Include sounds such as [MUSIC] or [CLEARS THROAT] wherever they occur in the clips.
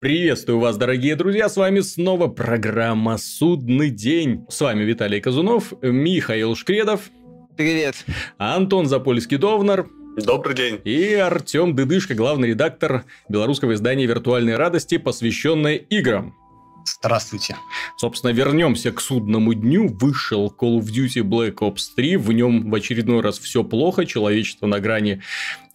Приветствую вас, дорогие друзья, с вами снова программа «Судный день». С вами Виталий Казунов, Михаил Шкредов. Привет. Антон Запольский-Довнар. Добрый день. И Артем Дыдышко, главный редактор белорусского издания «Виртуальные радости», посвященное играм. Здравствуйте. Собственно, вернемся к судному дню. Вышел Call of Duty Black Ops 3. В нем в очередной раз все плохо. Человечество на грани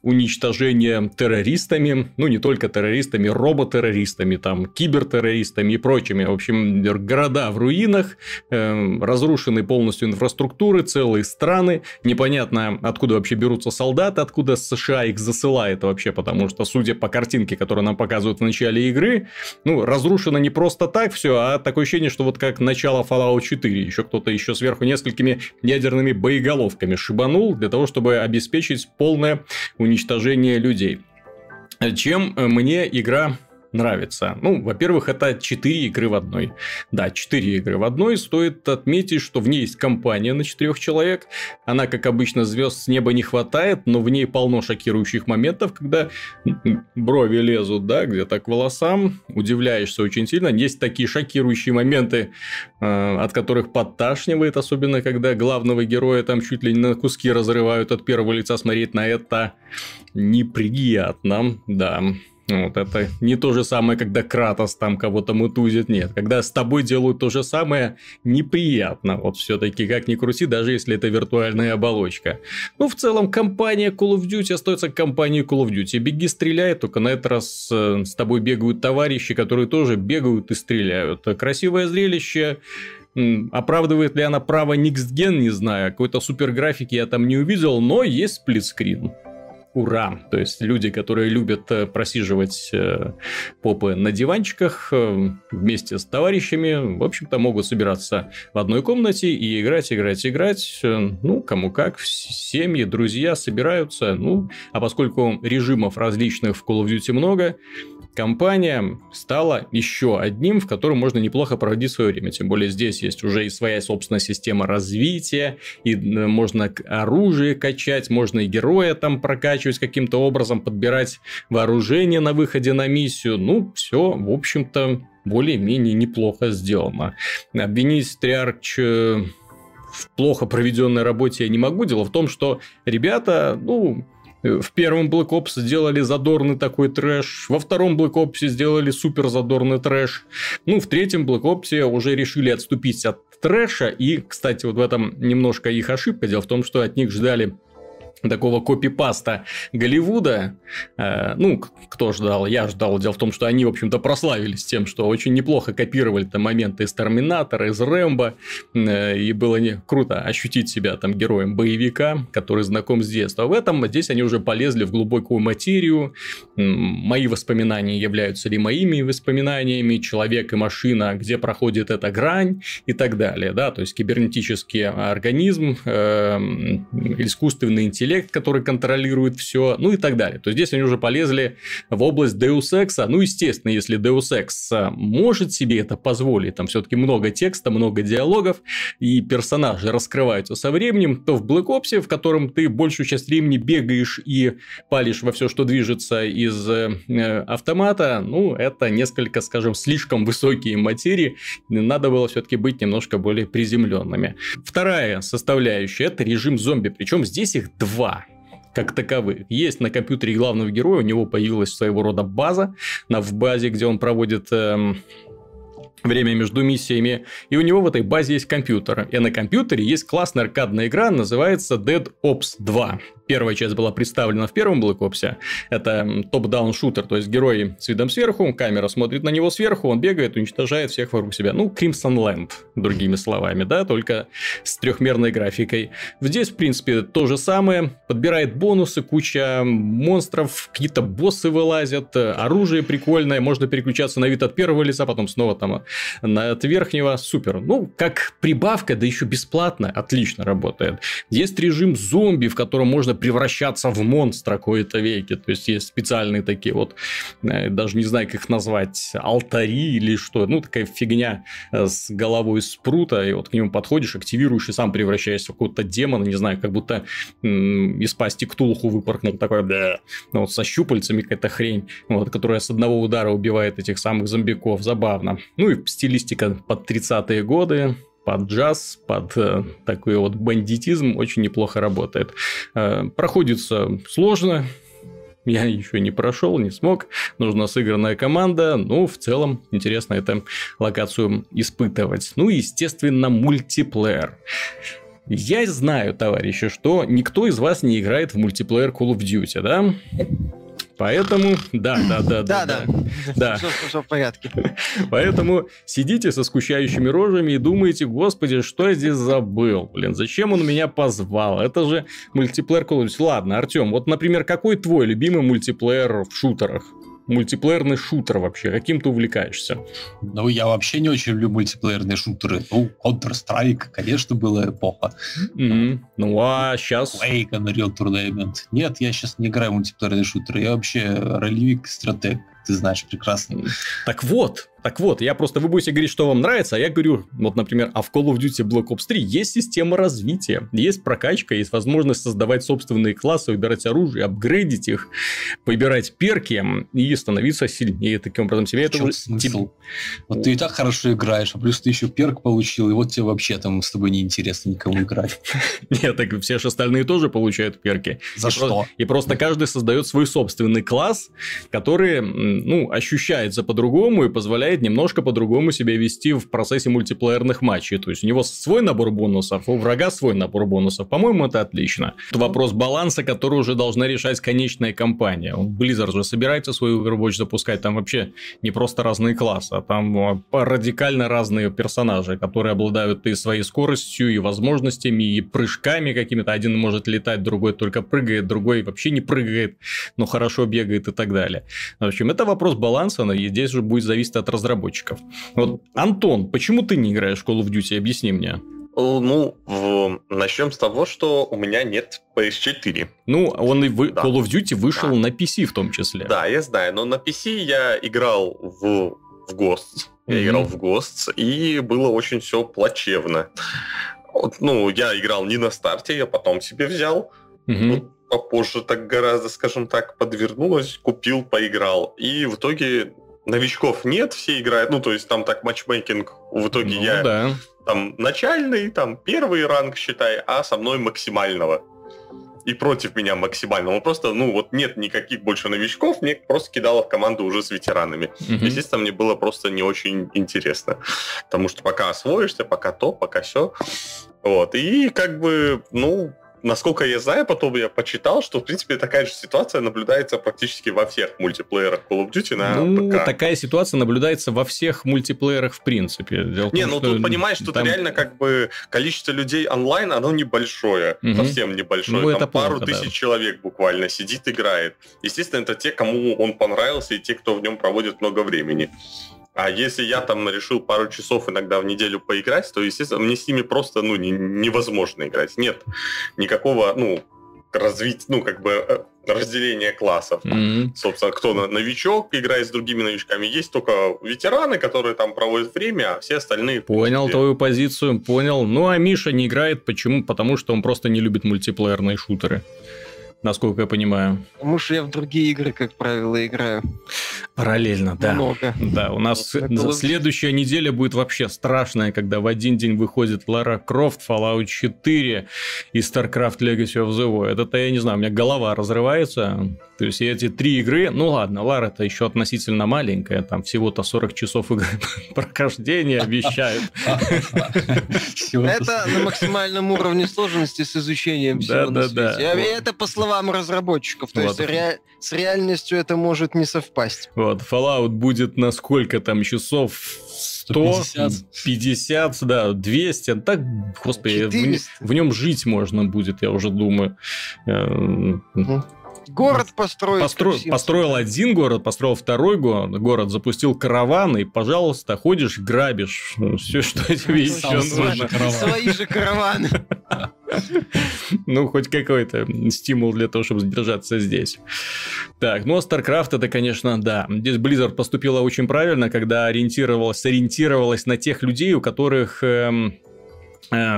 уничтожения террористами, ну не только террористами, роботеррористами, там, кибертеррористами и прочими. В общем, города в руинах, э, разрушены полностью инфраструктуры, целые страны. Непонятно, откуда вообще берутся солдаты, откуда США их засылает вообще, потому что, судя по картинке, которую нам показывают в начале игры, ну, разрушено не просто так все, а такое ощущение, что вот как начало Fallout 4, еще кто-то еще сверху несколькими ядерными боеголовками шибанул для того, чтобы обеспечить полное уничтожение уничтожения людей. Чем мне игра нравится. Ну, во-первых, это 4 игры в одной. Да, 4 игры в одной. Стоит отметить, что в ней есть компания на 4 человек. Она, как обычно, звезд с неба не хватает, но в ней полно шокирующих моментов, когда брови лезут, да, где-то к волосам. Удивляешься очень сильно. Есть такие шокирующие моменты, э, от которых подташнивает, особенно когда главного героя там чуть ли не на куски разрывают от первого лица. Смотреть на это неприятно, да. Вот это не то же самое, когда Кратос там кого-то мутузит, нет. Когда с тобой делают то же самое, неприятно. Вот все-таки как ни крути, даже если это виртуальная оболочка. Ну, в целом, компания Call of Duty остается компанией Call of Duty. Беги, стреляй, только на этот раз э, с тобой бегают товарищи, которые тоже бегают и стреляют. Красивое зрелище, Оправдывает ли она право Gen, не знаю. Какой-то супер графики я там не увидел, но есть сплитскрин ура. То есть люди, которые любят э, просиживать э, попы на диванчиках э, вместе с товарищами, в общем-то, могут собираться в одной комнате и играть, играть, играть. Ну, кому как, семьи, друзья собираются. Ну, а поскольку режимов различных в Call of Duty много, компания стала еще одним, в котором можно неплохо проводить свое время. Тем более здесь есть уже и своя собственная система развития, и можно оружие качать, можно и героя там прокачивать каким-то образом, подбирать вооружение на выходе на миссию. Ну, все, в общем-то, более-менее неплохо сделано. Обвинить Триарч э, в плохо проведенной работе я не могу. Дело в том, что ребята, ну, в первом Black Ops сделали задорный такой трэш, во втором Black Ops сделали супер задорный трэш, ну, в третьем Black Ops уже решили отступить от трэша, и, кстати, вот в этом немножко их ошибка, дело в том, что от них ждали такого копипаста Голливуда. Э, ну, кто ждал? Я ждал. Дело в том, что они, в общем-то, прославились тем, что очень неплохо копировали там моменты из Терминатора, из Рэмбо. Э, и было не круто ощутить себя там героем боевика, который знаком с детства. В этом здесь они уже полезли в глубокую материю. Мои воспоминания являются ли моими воспоминаниями, человек и машина, где проходит эта грань и так далее. Да? То есть, кибернетический организм, э, искусственный интеллект, интеллект, который контролирует все, ну и так далее. То есть здесь они уже полезли в область Deus Ex. Ну, естественно, если Deus Ex может себе это позволить, там все-таки много текста, много диалогов, и персонажи раскрываются со временем, то в Black Ops, в котором ты большую часть времени бегаешь и палишь во все, что движется из э, автомата, ну, это несколько, скажем, слишком высокие материи, надо было все-таки быть немножко более приземленными. Вторая составляющая – это режим зомби, причем здесь их два два как таковых. Есть на компьютере главного героя, у него появилась своего рода база, на, в базе, где он проводит эм, время между миссиями, и у него в этой базе есть компьютер. И на компьютере есть классная аркадная игра, называется Dead Ops 2. Первая часть была представлена в первом Black Ops. Это топ-даун шутер, то есть герой с видом сверху, камера смотрит на него сверху, он бегает, уничтожает всех вокруг себя. Ну, Crimson Land, другими словами, да, только с трехмерной графикой. Здесь, в принципе, то же самое. Подбирает бонусы, куча монстров, какие-то боссы вылазят, оружие прикольное, можно переключаться на вид от первого лица, потом снова там от верхнего. Супер. Ну, как прибавка, да еще бесплатно, отлично работает. Есть режим зомби, в котором можно превращаться в монстра какой-то веке. То есть есть специальные такие вот, э, даже не знаю, как их назвать, алтари или что. Ну, такая фигня э, с головой спрута, и вот к нему подходишь, активируешь и сам превращаешься в какого-то демона, не знаю, как будто м- из пасти Ктулху выпорхнул такой, да, ну, вот со щупальцами какая-то хрень, вот, которая с одного удара убивает этих самых зомбиков. Забавно. Ну и стилистика под 30-е годы, под джаз, под э, такой вот бандитизм очень неплохо работает. Э, проходится сложно, я еще не прошел, не смог. Нужна сыгранная команда. Ну, в целом, интересно эту локацию испытывать. Ну, естественно, мультиплеер. Я знаю, товарищи, что никто из вас не играет в мультиплеер Call of Duty, да? Поэтому, да, да, да, да, да, да. Все, все в порядке. [LAUGHS] Поэтому сидите со скучающими рожами и думаете, господи, что я здесь забыл? Блин, зачем он меня позвал? Это же мультиплеер Call of Duty. Ладно, Артем, вот, например, какой твой любимый мультиплеер в шутерах? Мультиплеерный шутер вообще? Каким ты увлекаешься? Ну, я вообще не очень люблю мультиплеерные шутеры. Ну, Counter-Strike, конечно, была эпоха. Mm-hmm. Ну, а сейчас... Quake, Unreal Tournament. Нет, я сейчас не играю в мультиплеерные шутеры. Я вообще ролевик, стратег ты знаешь прекрасно. Так вот, так вот, я просто, вы будете говорить, что вам нравится, а я говорю, вот, например, а в Call of Duty Black Ops 3 есть система развития, есть прокачка, есть возможность создавать собственные классы, выбирать оружие, апгрейдить их, выбирать перки и становиться сильнее. Таким образом, себе это... Смысл? Вот ты и так хорошо играешь, а плюс ты еще перк получил, и вот тебе вообще там с тобой неинтересно никому играть. [LAUGHS] Нет, так все же остальные тоже получают перки. За что? И просто каждый создает свой собственный класс, который, ну, ощущается по-другому и позволяет позволяет немножко по-другому себя вести в процессе мультиплеерных матчей. То есть у него свой набор бонусов, у врага свой набор бонусов. По-моему, это отлично. Это вопрос баланса, который уже должна решать конечная компания. Blizzard же собирается свою Overwatch запускать, там вообще не просто разные классы, а там а, радикально разные персонажи, которые обладают и своей скоростью, и возможностями, и прыжками какими-то. Один может летать, другой только прыгает, другой вообще не прыгает, но хорошо бегает и так далее. В общем, это вопрос баланса, и здесь же будет зависеть от разработчиков разработчиков. Вот, Антон, почему ты не играешь в Call of Duty? Объясни мне. Ну, в... начнем с того, что у меня нет PS4. Ну, он и вы... да. Call of Duty вышел да. на PC в том числе. Да, я знаю, но на PC я играл в, в Ghosts. Я mm-hmm. играл в Ghosts, и было очень все плачевно. Вот, ну, я играл не на старте, я потом себе взял. Mm-hmm. Вот, попозже так гораздо, скажем так, подвернулось, купил, поиграл. И в итоге новичков нет, все играют, ну, то есть там так матчмейкинг, в итоге ну, я да. там начальный, там первый ранг, считай, а со мной максимального. И против меня максимального. Просто, ну, вот нет никаких больше новичков, мне просто кидало в команду уже с ветеранами. Mm-hmm. Естественно, мне было просто не очень интересно. Потому что пока освоишься, пока то, пока все. Вот. И как бы, ну, насколько я знаю, потом я почитал, что, в принципе, такая же ситуация наблюдается практически во всех мультиплеерах Call of Duty на ну, ПК. такая ситуация наблюдается во всех мультиплеерах в принципе. Дело не, том, ну тут понимаешь, что там... реально как бы количество людей онлайн, оно небольшое, угу. совсем небольшое. Ну, там это пару плохо, тысяч да. человек буквально сидит, играет. Естественно, это те, кому он понравился, и те, кто в нем проводит много времени. А если я там решил пару часов иногда в неделю поиграть, то, естественно, мне с ними просто ну, не, невозможно играть. Нет никакого, ну, развить, ну, как бы э, разделения классов. Mm-hmm. Собственно, кто новичок играет с другими новичками. Есть только ветераны, которые там проводят время, а все остальные... Понял твою позицию, понял. Ну, а Миша не играет. Почему? Потому что он просто не любит мультиплеерные шутеры насколько я понимаю. Потому что я в другие игры, как правило, играю. Параллельно, да. Много. Да, у нас вот, следующая неделя будет вообще страшная, когда в один день выходит Лара Крофт, Fallout 4 и StarCraft Legacy of the Void. Это, я не знаю, у меня голова разрывается. То есть эти три игры, ну ладно, Лара это еще относительно маленькая, там всего-то 40 часов игры [LAUGHS] прохождения обещают. Это на максимальном уровне сложности с изучением всего на свете. Это по словам разработчиков, то есть с реальностью это может не совпасть. Вот, Fallout будет на сколько там часов? 100, 50, да, 200, так, господи, в, в нем жить можно будет, я уже думаю. Угу. Город построить. Постро... Построил один город, построил второй город, город, запустил караван, и, пожалуйста, ходишь, грабишь все, что тебе еще нужно. Свои же караваны. [LAUGHS] Ну, хоть какой-то стимул для того, чтобы задержаться здесь. Так, ну а StarCraft это, конечно, да. Здесь Blizzard поступила очень правильно, когда ориентировалась, ориентировалась на тех людей, у которых эм,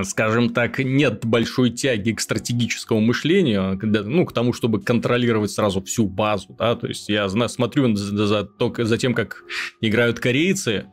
скажем так, нет большой тяги к стратегическому мышлению, ну, к тому, чтобы контролировать сразу всю базу, да, то есть я смотрю за, за, за тем, как играют корейцы,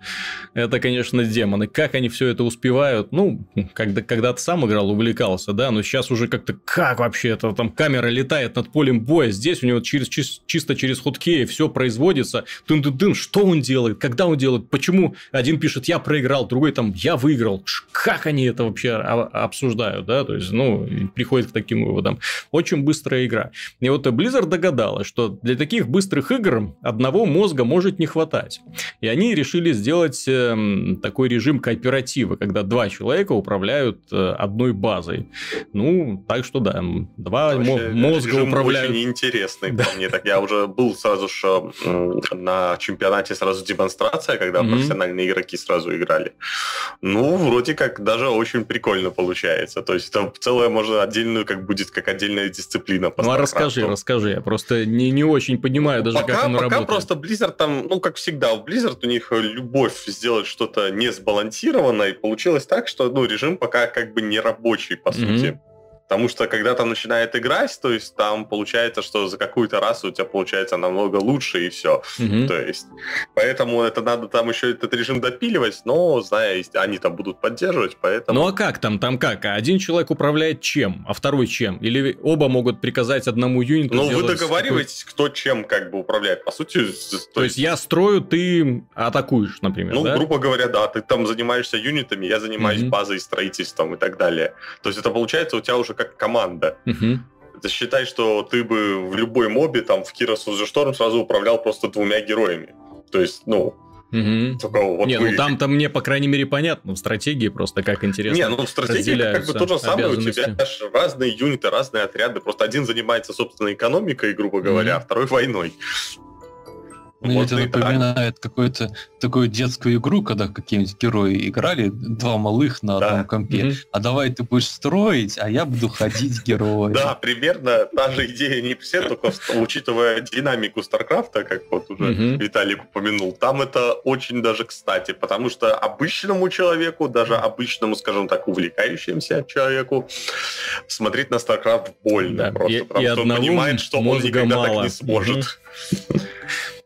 это, конечно, демоны, как они все это успевают, ну, когда, когда ты сам играл, увлекался, да, но сейчас уже как-то, как вообще это, там камера летает над полем боя, здесь у него через, чисто через ходкеи все производится, тын -тын -тын, что он делает, когда он делает, почему один пишет, я проиграл, другой там, я выиграл, как они это вообще обсуждают, да, то есть, ну, приходит к таким выводам. Очень быстрая игра. И вот Blizzard догадалась, что для таких быстрых игр одного мозга может не хватать. И они решили сделать э, такой режим кооператива, когда два человека управляют э, одной базой. Ну, так что да, два Вообще, мозга управляют. очень интересный да. мне. Так я уже был сразу же на чемпионате сразу демонстрация, когда mm-hmm. профессиональные игроки сразу играли. Ну, вроде как даже очень очень прикольно получается. То есть там целое можно отдельную, как будет, как отдельная дисциплина. ну а расскажи, расскажи. Я просто не, не очень понимаю даже, пока, как оно пока работает. просто Blizzard там, ну, как всегда, в Blizzard у них любовь сделать что-то не сбалансированное, и получилось так, что, ну, режим пока как бы не рабочий, по mm-hmm. сути. Потому что когда там начинает играть, то есть там получается, что за какую-то расу у тебя получается намного лучше и все. Угу. То есть, поэтому это надо там еще этот режим допиливать, но, зная, они там будут поддерживать, поэтому... Ну а как там, там как? Один человек управляет чем, а второй чем? Или оба могут приказать одному юниту Ну вы договариваетесь, кто чем как бы управляет. По сути... То, то есть, я строю, ты атакуешь, например, Ну, да? грубо говоря, да. Ты там занимаешься юнитами, я занимаюсь угу. базой, строительством и так далее. То есть это получается у тебя уже как команда. Угу. Ты считай, что ты бы в любой мобе, там, в Кирос of Storm сразу управлял просто двумя героями. То есть, ну, Угу. Только вот не, вы... ну там-то мне, по крайней мере, понятно. В стратегии просто как интересно. Не, ну в стратегии как бы то же самое. У тебя разные юниты, разные отряды. Просто один занимается, собственно, экономикой, грубо говоря, угу. а второй войной. Мне вот это напоминает какую-то такую детскую игру, когда какие-нибудь герои играли, два малых на да. одном компе. Mm-hmm. А давай ты будешь строить, а я буду ходить героем. Да, примерно та же идея не все, только учитывая динамику Старкрафта, как вот уже Виталик упомянул, там это очень даже кстати, потому что обычному человеку, даже обычному, скажем так, увлекающемуся человеку, смотреть на StarCraft больно просто, потому что он понимает, что он никогда так не сможет.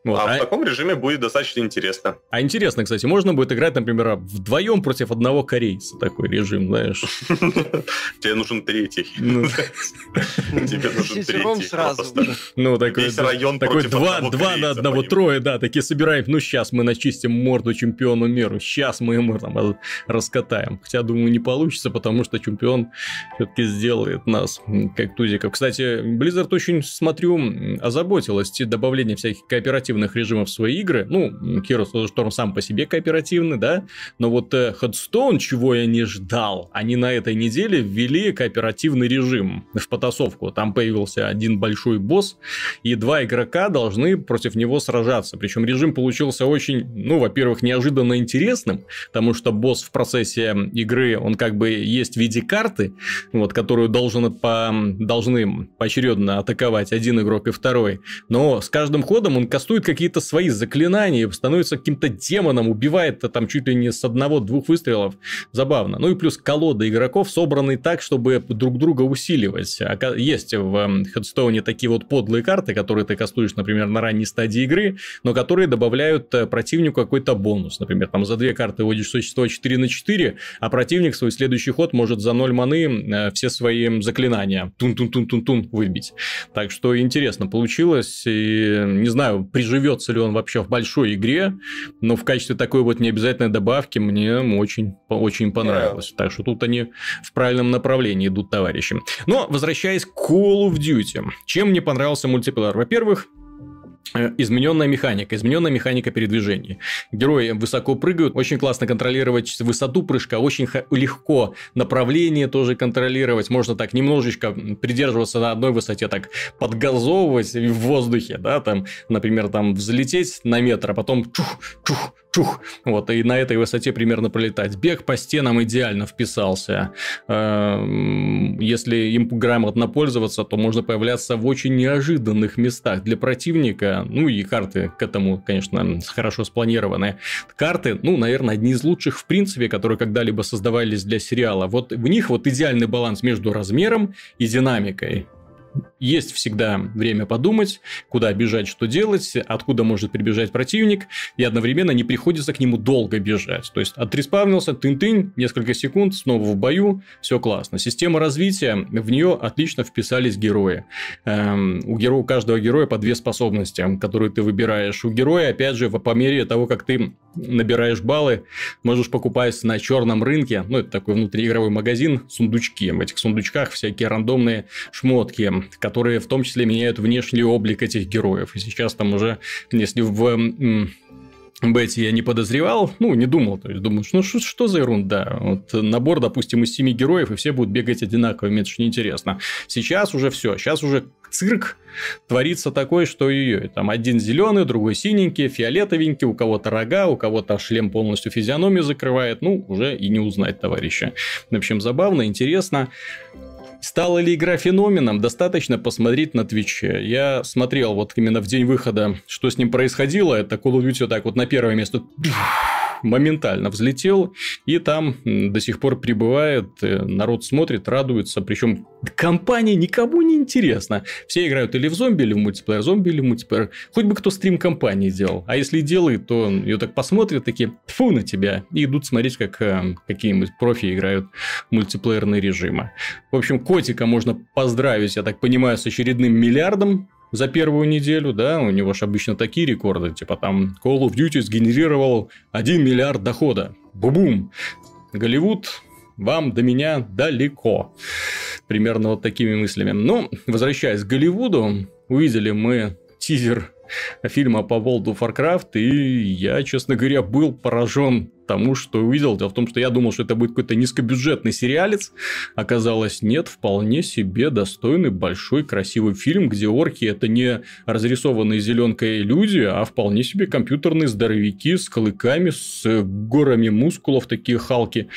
Вот. А, а в таком режиме будет достаточно интересно. А интересно, кстати, можно будет играть, например, вдвоем против одного корейца. Такой режим, знаешь. [LAUGHS] Тебе нужен третий. Ну. [LAUGHS] Тебе нужен третий. сразу. Ну, такой район такой два на одного, трое, да, такие собираем. Ну, сейчас мы начистим морду чемпиону миру. Сейчас мы ему там раскатаем. Хотя, думаю, не получится, потому что чемпион все-таки сделает нас как тузиков. Кстати, Blizzard очень, смотрю, озаботилась добавлением всяких кооперативных кооперативных режимов свои игры. Ну, Heroes of the Storm сам по себе кооперативный, да, но вот э, Headstone, чего я не ждал, они на этой неделе ввели кооперативный режим в потасовку. Там появился один большой босс, и два игрока должны против него сражаться. Причем режим получился очень, ну, во-первых, неожиданно интересным, потому что босс в процессе игры, он как бы есть в виде карты, вот, которую должен по, должны поочередно атаковать один игрок и второй. Но с каждым ходом он кастует кастует какие-то свои заклинания, становится каким-то демоном, убивает там чуть ли не с одного-двух выстрелов. Забавно. Ну и плюс колода игроков собраны так, чтобы друг друга усиливать. Есть в Хедстоуне такие вот подлые карты, которые ты кастуешь, например, на ранней стадии игры, но которые добавляют э, противнику какой-то бонус. Например, там за две карты вводишь существо 4 на 4, а противник свой следующий ход может за 0 маны э, все свои заклинания тун-тун-тун-тун-тун выбить. Так что интересно получилось. И, не знаю, при приживется ли он вообще в большой игре, но в качестве такой вот необязательной добавки мне очень, очень понравилось. Yeah. Так что тут они в правильном направлении идут, товарищи. Но, возвращаясь к Call of Duty. Чем мне понравился мультиплеер? Во-первых, измененная механика, измененная механика передвижения. Герои высоко прыгают, очень классно контролировать высоту прыжка, очень легко направление тоже контролировать. Можно так немножечко придерживаться на одной высоте, так подгазовывать в воздухе, да, там, например, там взлететь на метр, а потом чух, чух, чух, вот, и на этой высоте примерно пролетать. Бег по стенам идеально вписался. Эм, если им грамотно пользоваться, то можно появляться в очень неожиданных местах для противника. Ну и карты к этому, конечно, хорошо спланированы. Карты, ну, наверное, одни из лучших в принципе, которые когда-либо создавались для сериала. Вот в них вот идеальный баланс между размером и динамикой есть всегда время подумать, куда бежать, что делать, откуда может прибежать противник, и одновременно не приходится к нему долго бежать. То есть, отреспавнился, тын-тынь, несколько секунд, снова в бою, все классно. Система развития, в нее отлично вписались герои. Эм, у, героя, у каждого героя по две способности, которые ты выбираешь. У героя, опять же, по мере того, как ты набираешь баллы, можешь покупать на черном рынке, ну, это такой внутриигровой магазин, сундучки. В этих сундучках всякие рандомные шмотки, которые в том числе меняют внешний облик этих героев. И сейчас там уже, если в Бетти я не подозревал, ну, не думал, то есть думал, ну, что, за ерунда? Вот набор, допустим, из семи героев, и все будут бегать одинаково, мне это же неинтересно. Сейчас уже все, сейчас уже цирк творится такой, что ее там один зеленый, другой синенький, фиолетовенький, у кого-то рога, у кого-то шлем полностью физиономию закрывает, ну, уже и не узнать товарища. В общем, забавно, интересно. Стала ли игра феноменом, достаточно посмотреть на Твиче. Я смотрел вот именно в день выхода, что с ним происходило. Это Call of Duty вот так вот на первое место моментально взлетел, и там до сих пор прибывает, э, народ смотрит, радуется, причем компания никому не интересна. Все играют или в зомби, или в мультиплеер, зомби или в мультиплеер. Хоть бы кто стрим компании делал. А если делает, то ее так посмотрят, такие, фу на тебя, и идут смотреть, как э, какие-нибудь профи играют мультиплеерные режимы. В общем, котика можно поздравить, я так понимаю, с очередным миллиардом за первую неделю, да, у него же обычно такие рекорды, типа там Call of Duty сгенерировал 1 миллиард дохода. Бу-бум! Голливуд, вам до меня далеко. Примерно вот такими мыслями. Но, возвращаясь к Голливуду, увидели мы тизер фильма по World of Warcraft, и я, честно говоря, был поражен тому, что увидел. Дело в том, что я думал, что это будет какой-то низкобюджетный сериалец. Оказалось, нет, вполне себе достойный, большой, красивый фильм, где орки это не разрисованные зеленкой люди, а вполне себе компьютерные здоровяки с клыками, с горами мускулов, такие халки.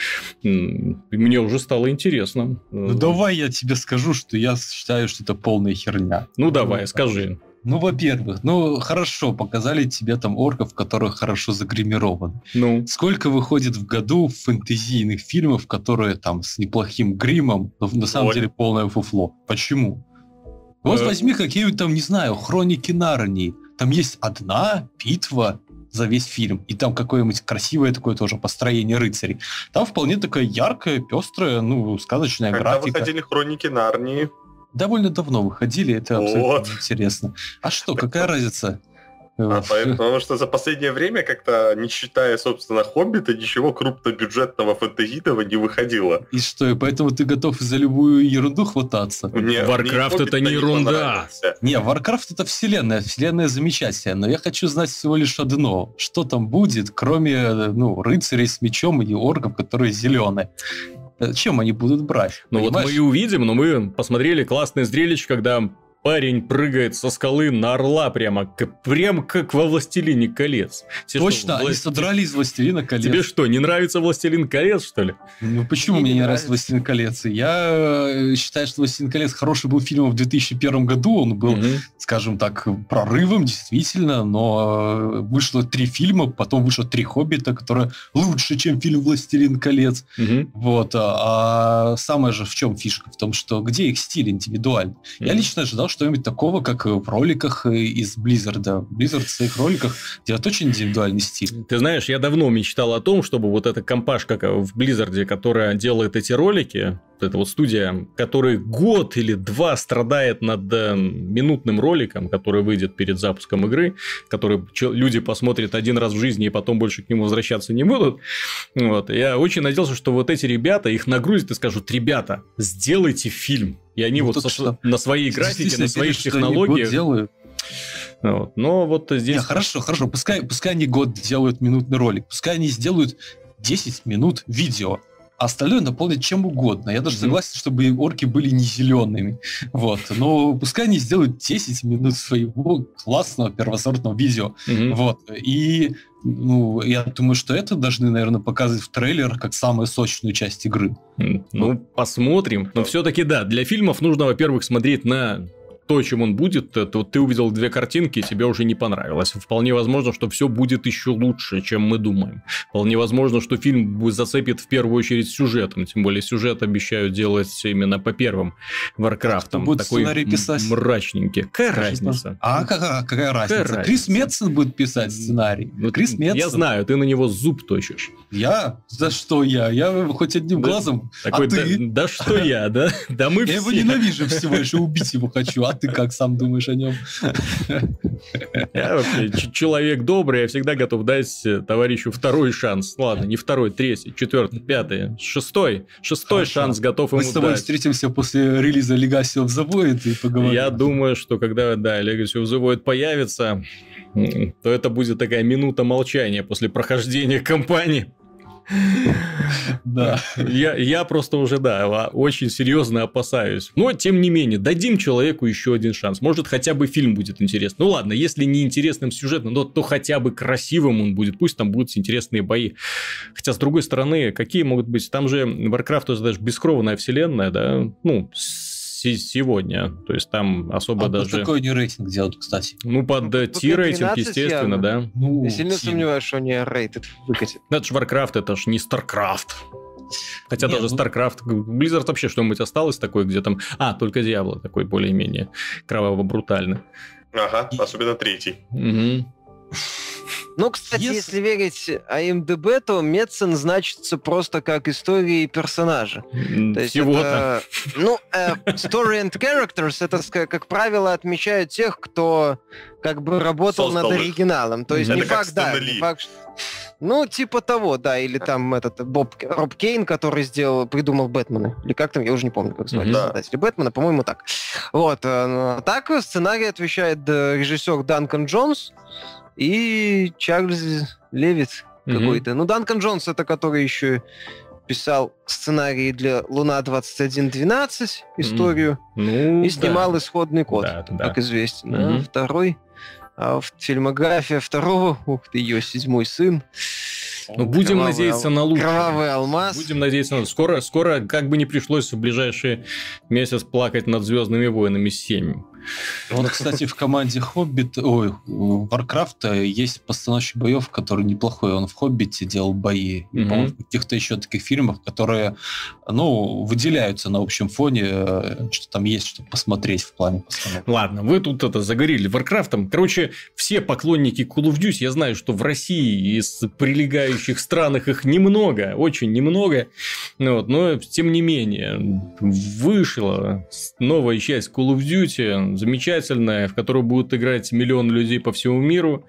Мне уже стало интересно. Ну, давай я тебе скажу, что я считаю, что это полная херня. Ну, давай, скажи. Ну, во-первых, ну, хорошо, показали тебе там орков, которые хорошо загримированы. Ну. Сколько выходит в году фэнтезийных фильмов, которые там с неплохим гримом, но на самом Ой. деле полное фуфло? Почему? Вот э... возьми какие-нибудь там, не знаю, хроники Нарнии. Там есть одна битва за весь фильм. И там какое-нибудь красивое такое тоже построение рыцарей. Там вполне такая яркая, пестрая, ну, сказочная Когда графика. Когда выходили хроники Нарнии? Довольно давно выходили, это абсолютно вот. интересно. А что, какая разница? А, потому что за последнее время, как-то не считая, собственно, Хоббита, ничего крупнобюджетного фэнтезийного не выходило. И что, и поэтому ты готов за любую ерунду хвататься? Нет, Warcraft это не ерунда. Не, Warcraft это вселенная, вселенная замечательная, но я хочу знать всего лишь одно. Что там будет, кроме ну, рыцарей с мечом и орков, которые зеленые? Чем они будут брать? Ну вот мы и увидим, но мы посмотрели классное зрелище, когда парень прыгает со скалы на орла прямо, как, прям как во «Властелине колец». Тебе Точно, что, они содрали из «Властелина колец». Тебе что, не нравится «Властелин колец», что ли? Ну, почему мне, мне не нравится «Властелин колец»? Я э, считаю, что «Властелин колец» хороший был фильм в 2001 году, он был, угу. скажем так, прорывом, действительно, но э, вышло три фильма, потом вышло три «Хоббита», которые лучше, чем фильм «Властелин колец». Угу. Вот, а, а самое же в чем фишка? В том, что где их стиль индивидуальный? Угу. Я лично ожидал, что-нибудь такого, как в роликах э, из Blizzard. Blizzard в своих роликах делает очень индивидуальный стиль. Ты знаешь, я давно мечтал о том, чтобы вот эта компашка в Blizzard, которая делает эти ролики, вот эта вот студия, которая год или два страдает над э, минутным роликом, который выйдет перед запуском игры, который люди посмотрят один раз в жизни и потом больше к нему возвращаться не будут. Вот. Я очень надеялся, что вот эти ребята их нагрузят и скажут, ребята, сделайте фильм. И они ну, вот со, на своей графике, на своих технологиях... делают. Вот. Но вот здесь... Не, хорошо, хорошо. Пускай, пускай они год делают минутный ролик. Пускай они сделают 10 минут видео. А остальное наполнить чем угодно. Я даже согласен, чтобы орки были не зелеными. Вот. Но пускай они сделают 10 минут своего классного первосортного видео. Mm-hmm. Вот. И ну, я думаю, что это должны, наверное, показывать в трейлерах как самую сочную часть игры. Ну, посмотрим. Но все-таки да, для фильмов нужно, во-первых, смотреть на то, чем он будет, то ты увидел две картинки, и тебе уже не понравилось. Вполне возможно, что все будет еще лучше, чем мы думаем. Вполне возможно, что фильм зацепит в первую очередь сюжетом, тем более сюжет обещают делать именно по первым Варкрафтам. Будет такой сценарий писать? мрачненький. Какая разница? А какая, какая разница? Какая Крис Метсон будет писать сценарий. Ну, Крис Метсон. Я знаю, ты на него зуб точишь. Я? За что я? Я хоть одним да, глазом. Такой, а ты? Да, да что я, да? Да мы все. Я его ненавижу всего лишь, убить его хочу. А ты как сам думаешь о нем? Я вообще человек добрый, я всегда готов дать э, товарищу второй шанс. Ладно, не второй, третий, четвертый, пятый, шестой. Шестой шанс готов ему Мы с тобой дать. встретимся после релиза Legacy of the Void и поговорим. Я думаю, что когда, да, Legacy of the Void появится, то это будет такая минута молчания после прохождения [LAUGHS] кампании. Да. Я, я просто уже, да, очень серьезно опасаюсь. Но, тем не менее, дадим человеку еще один шанс. Может, хотя бы фильм будет интересный. Ну ладно, если не интересным сюжетом, но то хотя бы красивым он будет. Пусть там будут интересные бои. Хотя, с другой стороны, какие могут быть? Там же Warcraft, это даже бескровная вселенная, да? Ну, сегодня. То есть там особо а даже... какой они рейтинг делают, кстати? Ну, под ну, T-рейтинг, естественно, явно. да. Ну, Я сильно сомневаюсь, что они рейтед выкатят. Ну, это же Warcraft, это же не StarCraft. Хотя Нет, даже ну... StarCraft, Blizzard вообще что-нибудь осталось такое, где там... А, только Diablo такой более-менее кроваво-брутальный. Ага, особенно третий. Угу. Ну, кстати, если, если верить IMDb, то Метцен значится просто как истории персонажа. То есть это, ну, э, story and characters, это, как правило, отмечают тех, кто как бы работал Создал над оригиналом. То есть это не факт, да, не факт, ну, типа того, да, или там этот Боб Роб Кейн, который сделал, придумал Бэтмена. Или как там, я уже не помню, как звали mm-hmm. создатели Бэтмена, по-моему, так. Вот. Э, так сценарий отвечает э, режиссер Данкан Джонс, и Чарльз Левит mm-hmm. какой-то. Ну, Данкан Джонс, это который еще писал сценарии для Луна-2112, историю, mm-hmm. ну, и снимал да. исходный код, да, да. как известно. Mm-hmm. А второй, а фильмография второго, ух ты, ее седьмой сын. Ну, будем кровавый надеяться на лучшее. Кровавый алмаз. Будем надеяться на скоро, скоро, как бы не пришлось в ближайший месяц плакать над Звездными войнами 7. Вот, кстати, в команде Хоббит, ой, Варкрафта есть постановщик боев, который неплохой. Он в Хоббите делал бои. И, по-моему, в каких-то еще таких фильмах, которые, ну, выделяются на общем фоне, что там есть, что посмотреть в плане постановки. Ладно, вы тут это загорели Варкрафтом. Короче, все поклонники Call of Duty, я знаю, что в России из прилегающих странах их немного, очень немного. Ну вот, но, тем не менее, вышла новая часть Call of Duty, замечательная, в которую будут играть миллион людей по всему миру.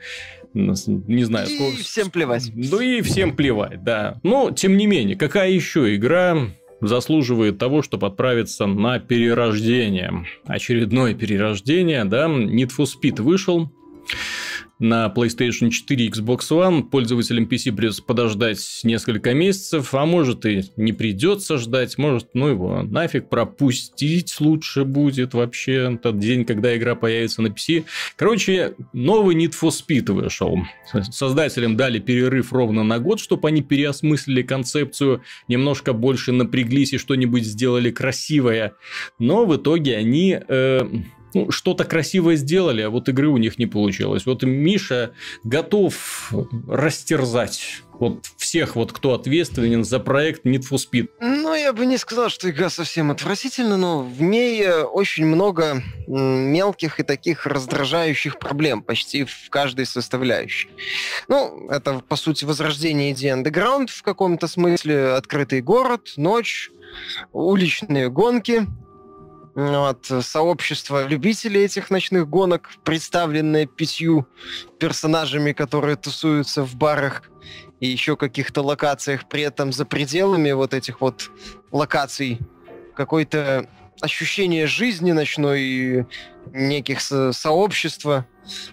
Не знаю, и сколько... всем плевать. Ну и всем плевать, да. Но, тем не менее, какая еще игра заслуживает того, чтобы отправиться на перерождение? Очередное перерождение, да. Need for Speed вышел на PlayStation 4 и Xbox One пользователям PC придется подождать несколько месяцев, а может и не придется ждать, может, ну его нафиг пропустить лучше будет вообще тот день, когда игра появится на PC. Короче, новый Need for Speed вышел. Создателям дали перерыв ровно на год, чтобы они переосмыслили концепцию, немножко больше напряглись и что-нибудь сделали красивое. Но в итоге они... Э, ну, что-то красивое сделали, а вот игры у них не получилось. Вот Миша готов растерзать вот всех, вот кто ответственен за проект Need for Speed. Ну, я бы не сказал, что игра совсем отвратительна, но в ней э, очень много мелких и таких раздражающих проблем почти в каждой составляющей. Ну, это, по сути, возрождение идеи Underground в каком-то смысле, открытый город, ночь, уличные гонки, вот, сообщество любителей этих ночных гонок, представленное пятью персонажами, которые тусуются в барах и еще каких-то локациях, при этом за пределами вот этих вот локаций какое-то ощущение жизни ночной неких со сообщества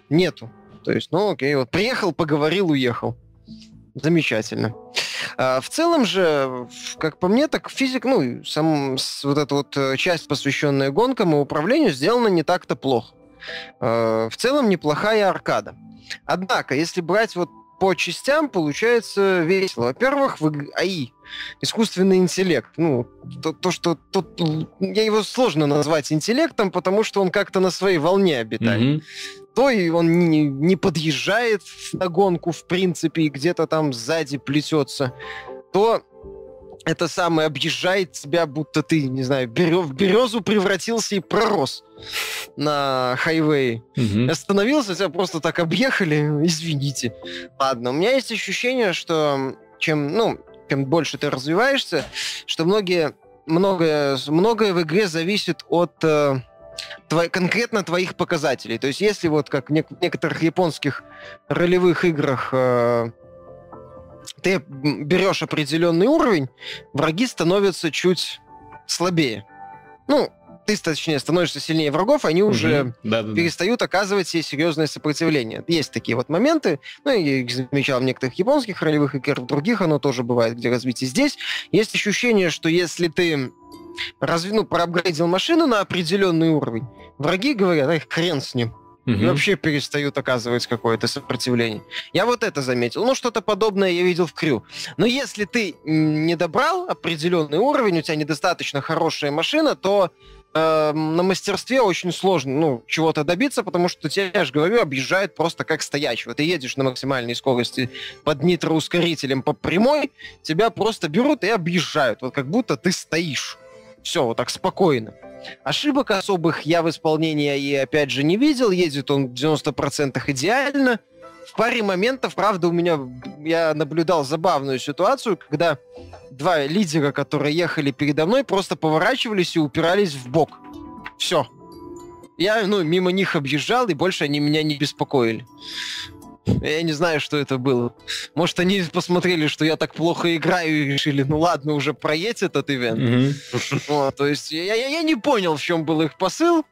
нету. То есть, ну окей, вот приехал, поговорил, уехал. Замечательно. А, в целом же, как по мне, так физик, ну, сам, вот эта вот э, часть, посвященная гонкам и управлению, сделана не так-то плохо. А, в целом неплохая аркада. Однако, если брать вот по частям получается весело. Во-первых, в АИ, искусственный интеллект. Ну, то, то что тут я его сложно назвать интеллектом, потому что он как-то на своей волне обитает. Mm-hmm. То и он не, не подъезжает на гонку, в принципе, и где-то там сзади плетется, то это самое объезжает тебя, будто ты, не знаю, в березу превратился и пророс на хайвее. Угу. Остановился, тебя просто так объехали, извините. Ладно, у меня есть ощущение, что чем, ну, чем больше ты развиваешься, что многие, многое, многое в игре зависит от э, твой, конкретно твоих показателей. То есть если вот как в некоторых японских ролевых играх э, ты берешь определенный уровень, враги становятся чуть слабее. Ну, ты, точнее, становишься сильнее врагов, они уже да, да, перестают оказывать себе серьезное сопротивление. Есть такие вот моменты. Ну, я их замечал в некоторых японских ролевых играх, в других оно тоже бывает, где развитие. Здесь есть ощущение, что если ты разви... ну, проапгрейдил машину на определенный уровень, враги говорят, ай, хрен с ним угу. и вообще перестают оказывать какое-то сопротивление. Я вот это заметил. Ну, что-то подобное я видел в Крю. Но если ты не добрал определенный уровень, у тебя недостаточно хорошая машина, то э, на мастерстве очень сложно ну, чего-то добиться, потому что тебя, я же говорю, объезжают просто как стоячего. Ты едешь на максимальной скорости под нитроускорителем по прямой, тебя просто берут и объезжают, вот как будто ты стоишь. Все, вот так спокойно. Ошибок особых я в исполнении и опять же не видел. Едет он в 90% идеально. В паре моментов, правда, у меня я наблюдал забавную ситуацию, когда два лидера, которые ехали передо мной, просто поворачивались и упирались в бок. Все. Я, ну, мимо них объезжал, и больше они меня не беспокоили. Я не знаю, что это было. Может, они посмотрели, что я так плохо играю и решили, ну ладно, уже проедь этот ивент. Mm-hmm. Вот, то есть я, я, я не понял, в чем был их посыл.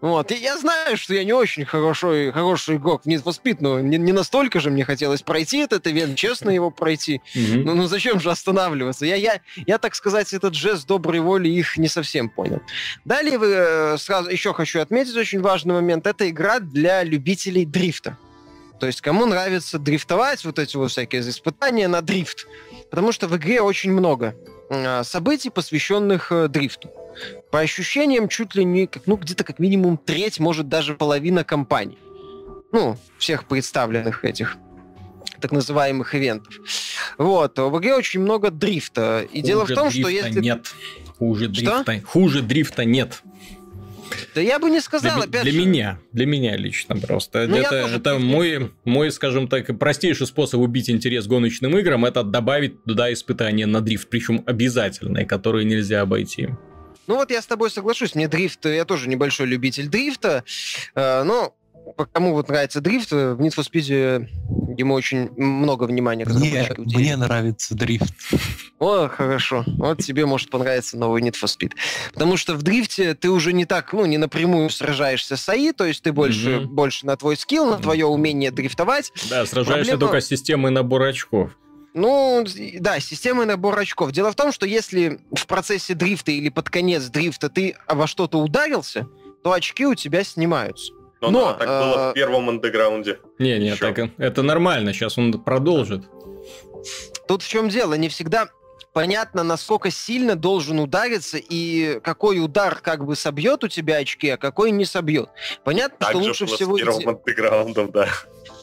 Вот, и я знаю, что я не очень хороший, хороший игрок в Need for Speed, но не, не настолько же мне хотелось пройти этот ивент, честно его пройти. Mm-hmm. Ну, ну зачем же останавливаться? Я, я, я, так сказать, этот жест доброй воли их не совсем понял. Далее вы, э, сразу еще хочу отметить очень важный момент. Это игра для любителей дрифта. То есть кому нравится дрифтовать, вот эти вот всякие испытания на дрифт. Потому что в игре очень много а, событий, посвященных э, дрифту. По ощущениям, чуть ли не, ну, где-то как минимум треть, может, даже половина компаний. Ну, всех представленных этих так называемых ивентов. Вот. В игре очень много дрифта. И Хуже дело в том, что если... нет. Хуже дрифта. Что? Хуже дрифта нет. Да я бы не сказал, для, опять Для же. меня, для меня лично просто. Ну, это это мой, мой, скажем так, простейший способ убить интерес гоночным играм, это добавить туда испытания на дрифт, причем обязательные, которые нельзя обойти. Ну вот я с тобой соглашусь, мне дрифт, я тоже небольшой любитель дрифта, э, но кому вот нравится дрифт, в Need for Speed ему очень много внимания Мне, мне нравится дрифт. О, хорошо. Вот тебе может понравиться новый Need for Speed. Потому что в дрифте ты уже не так, ну, не напрямую сражаешься с АИ, то есть ты больше, mm-hmm. больше на твой скилл, на твое умение дрифтовать. Да, сражаешься Проблема... только с системой набора очков. Ну, да, системой набора очков. Дело в том, что если в процессе дрифта или под конец дрифта ты во что-то ударился, то очки у тебя снимаются. Но, Но так э... было в первом андеграунде. Не, не, так это нормально, сейчас он продолжит. Тут в чем дело, не всегда понятно, насколько сильно должен удариться и какой удар как бы собьет у тебя очки, а какой не собьет. Понятно, так что лучше всего... с первым андеграундом, да.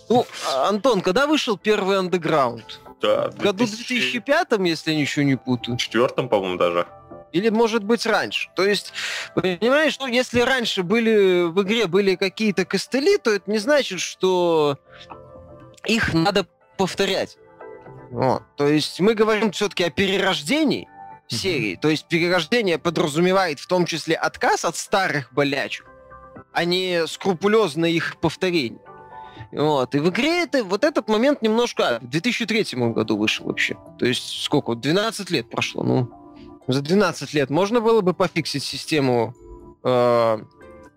Ну, а, Антон, когда вышел первый андеграунд? Да, в году 2005, если я ничего не путаю. В четвертом, по-моему, даже. Или, может быть, раньше. То есть, понимаешь, ну, если раньше были в игре были какие-то костыли, то это не значит, что их надо повторять. Вот. То есть мы говорим все-таки о перерождении серии. То есть перерождение подразумевает в том числе отказ от старых болячек, а не скрупулезное их повторение. Вот. И в игре это, вот этот момент немножко... В 2003 году вышел вообще. То есть сколько? 12 лет прошло. Ну, за 12 лет можно было бы пофиксить систему э,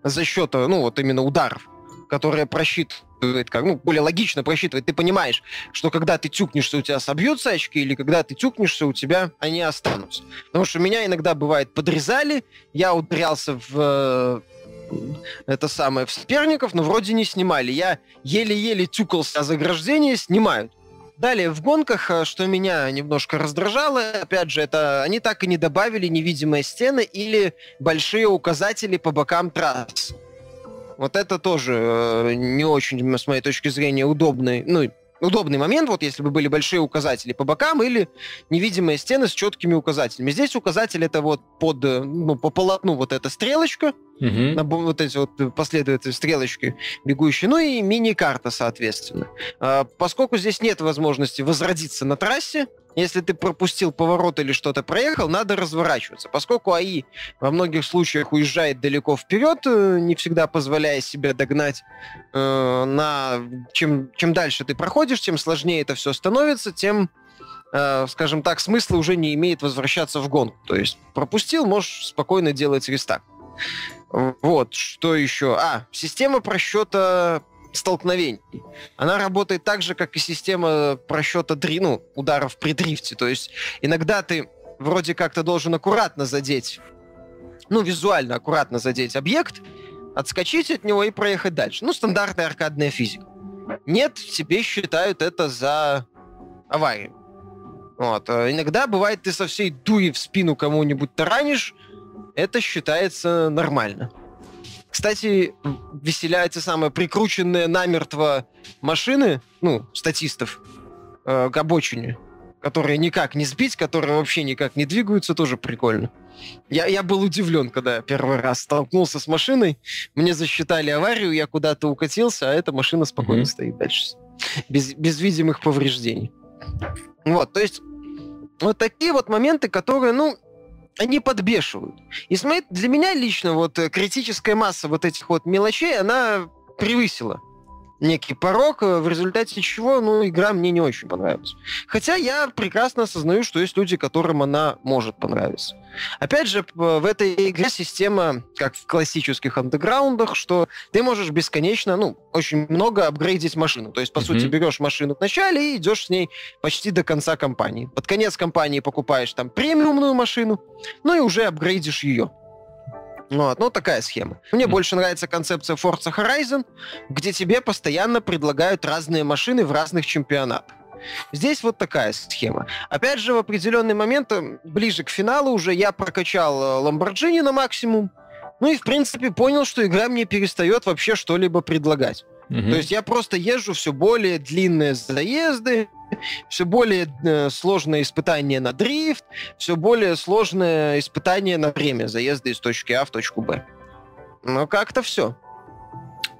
за счет, ну, вот именно ударов, которая просчитывает как, ну, более логично просчитывает. Ты понимаешь, что когда ты тюкнешься, у тебя собьются очки, или когда ты тюкнешься, у тебя они останутся. Потому что меня иногда бывает подрезали, я ударялся в это самое, в соперников, но вроде не снимали. Я еле-еле тюкался, а заграждение снимают. Далее, в гонках, э, что меня немножко раздражало, опять же, это они так и не добавили невидимые стены или большие указатели по бокам трасс. Вот это тоже э, не очень, с моей точки зрения, удобный, ну, удобный момент, вот если бы были большие указатели по бокам или невидимые стены с четкими указателями. Здесь указатель это вот под, э, ну, по полотну вот эта стрелочка, угу. на, вот эти вот последовательные стрелочки бегущие, ну и мини-карта, соответственно. А, поскольку здесь нет возможности возродиться на трассе, если ты пропустил поворот или что-то проехал, надо разворачиваться. Поскольку АИ во многих случаях уезжает далеко вперед, э, не всегда позволяя себе догнать, э, на... чем, чем дальше ты проходишь, тем сложнее это все становится, тем э, скажем так, смысла уже не имеет возвращаться в гонку. То есть пропустил, можешь спокойно делать рестарт. Вот, что еще? А, система просчета столкновений. Она работает так же, как и система просчета дри, ну, ударов при дрифте. То есть иногда ты вроде как-то должен аккуратно задеть, ну, визуально аккуратно задеть объект, отскочить от него и проехать дальше. Ну, стандартная аркадная физика. Нет, тебе считают это за аварию. Вот. А иногда бывает, ты со всей дури в спину кому-нибудь таранишь, это считается нормально. Кстати, веселяются самые прикрученные намертво машины, ну, статистов, э, к обочине, которые никак не сбить, которые вообще никак не двигаются, тоже прикольно. Я, я был удивлен, когда первый раз столкнулся с машиной, мне засчитали аварию, я куда-то укатился, а эта машина спокойно mm-hmm. стоит дальше. Без, без видимых повреждений. Вот, то есть вот такие вот моменты, которые, ну, они подбешивают. И смотри, для меня лично вот э, критическая масса вот этих вот мелочей, она превысила некий порог, э, в результате чего, ну, игра мне не очень понравилась. Хотя я прекрасно осознаю, что есть люди, которым она может понравиться. Опять же, в этой игре система, как в классических андеграундах, что ты можешь бесконечно, ну, очень много апгрейдить машину. То есть, по mm-hmm. сути, берешь машину в начале и идешь с ней почти до конца кампании. Под конец кампании покупаешь там премиумную машину, ну и уже апгрейдишь ее. Вот, ну, такая схема. Мне mm. больше нравится концепция Forza Horizon, где тебе постоянно предлагают разные машины в разных чемпионатах. Здесь вот такая схема. Опять же, в определенный момент, э, ближе к финалу уже я прокачал Ламборджини на максимум, ну и, в принципе, понял, что игра мне перестает вообще что-либо предлагать. Mm-hmm. То есть я просто езжу все более длинные заезды, все более э, сложное испытание на дрифт, все более сложное испытание на время заезда из точки А в точку Б. Ну, как-то все.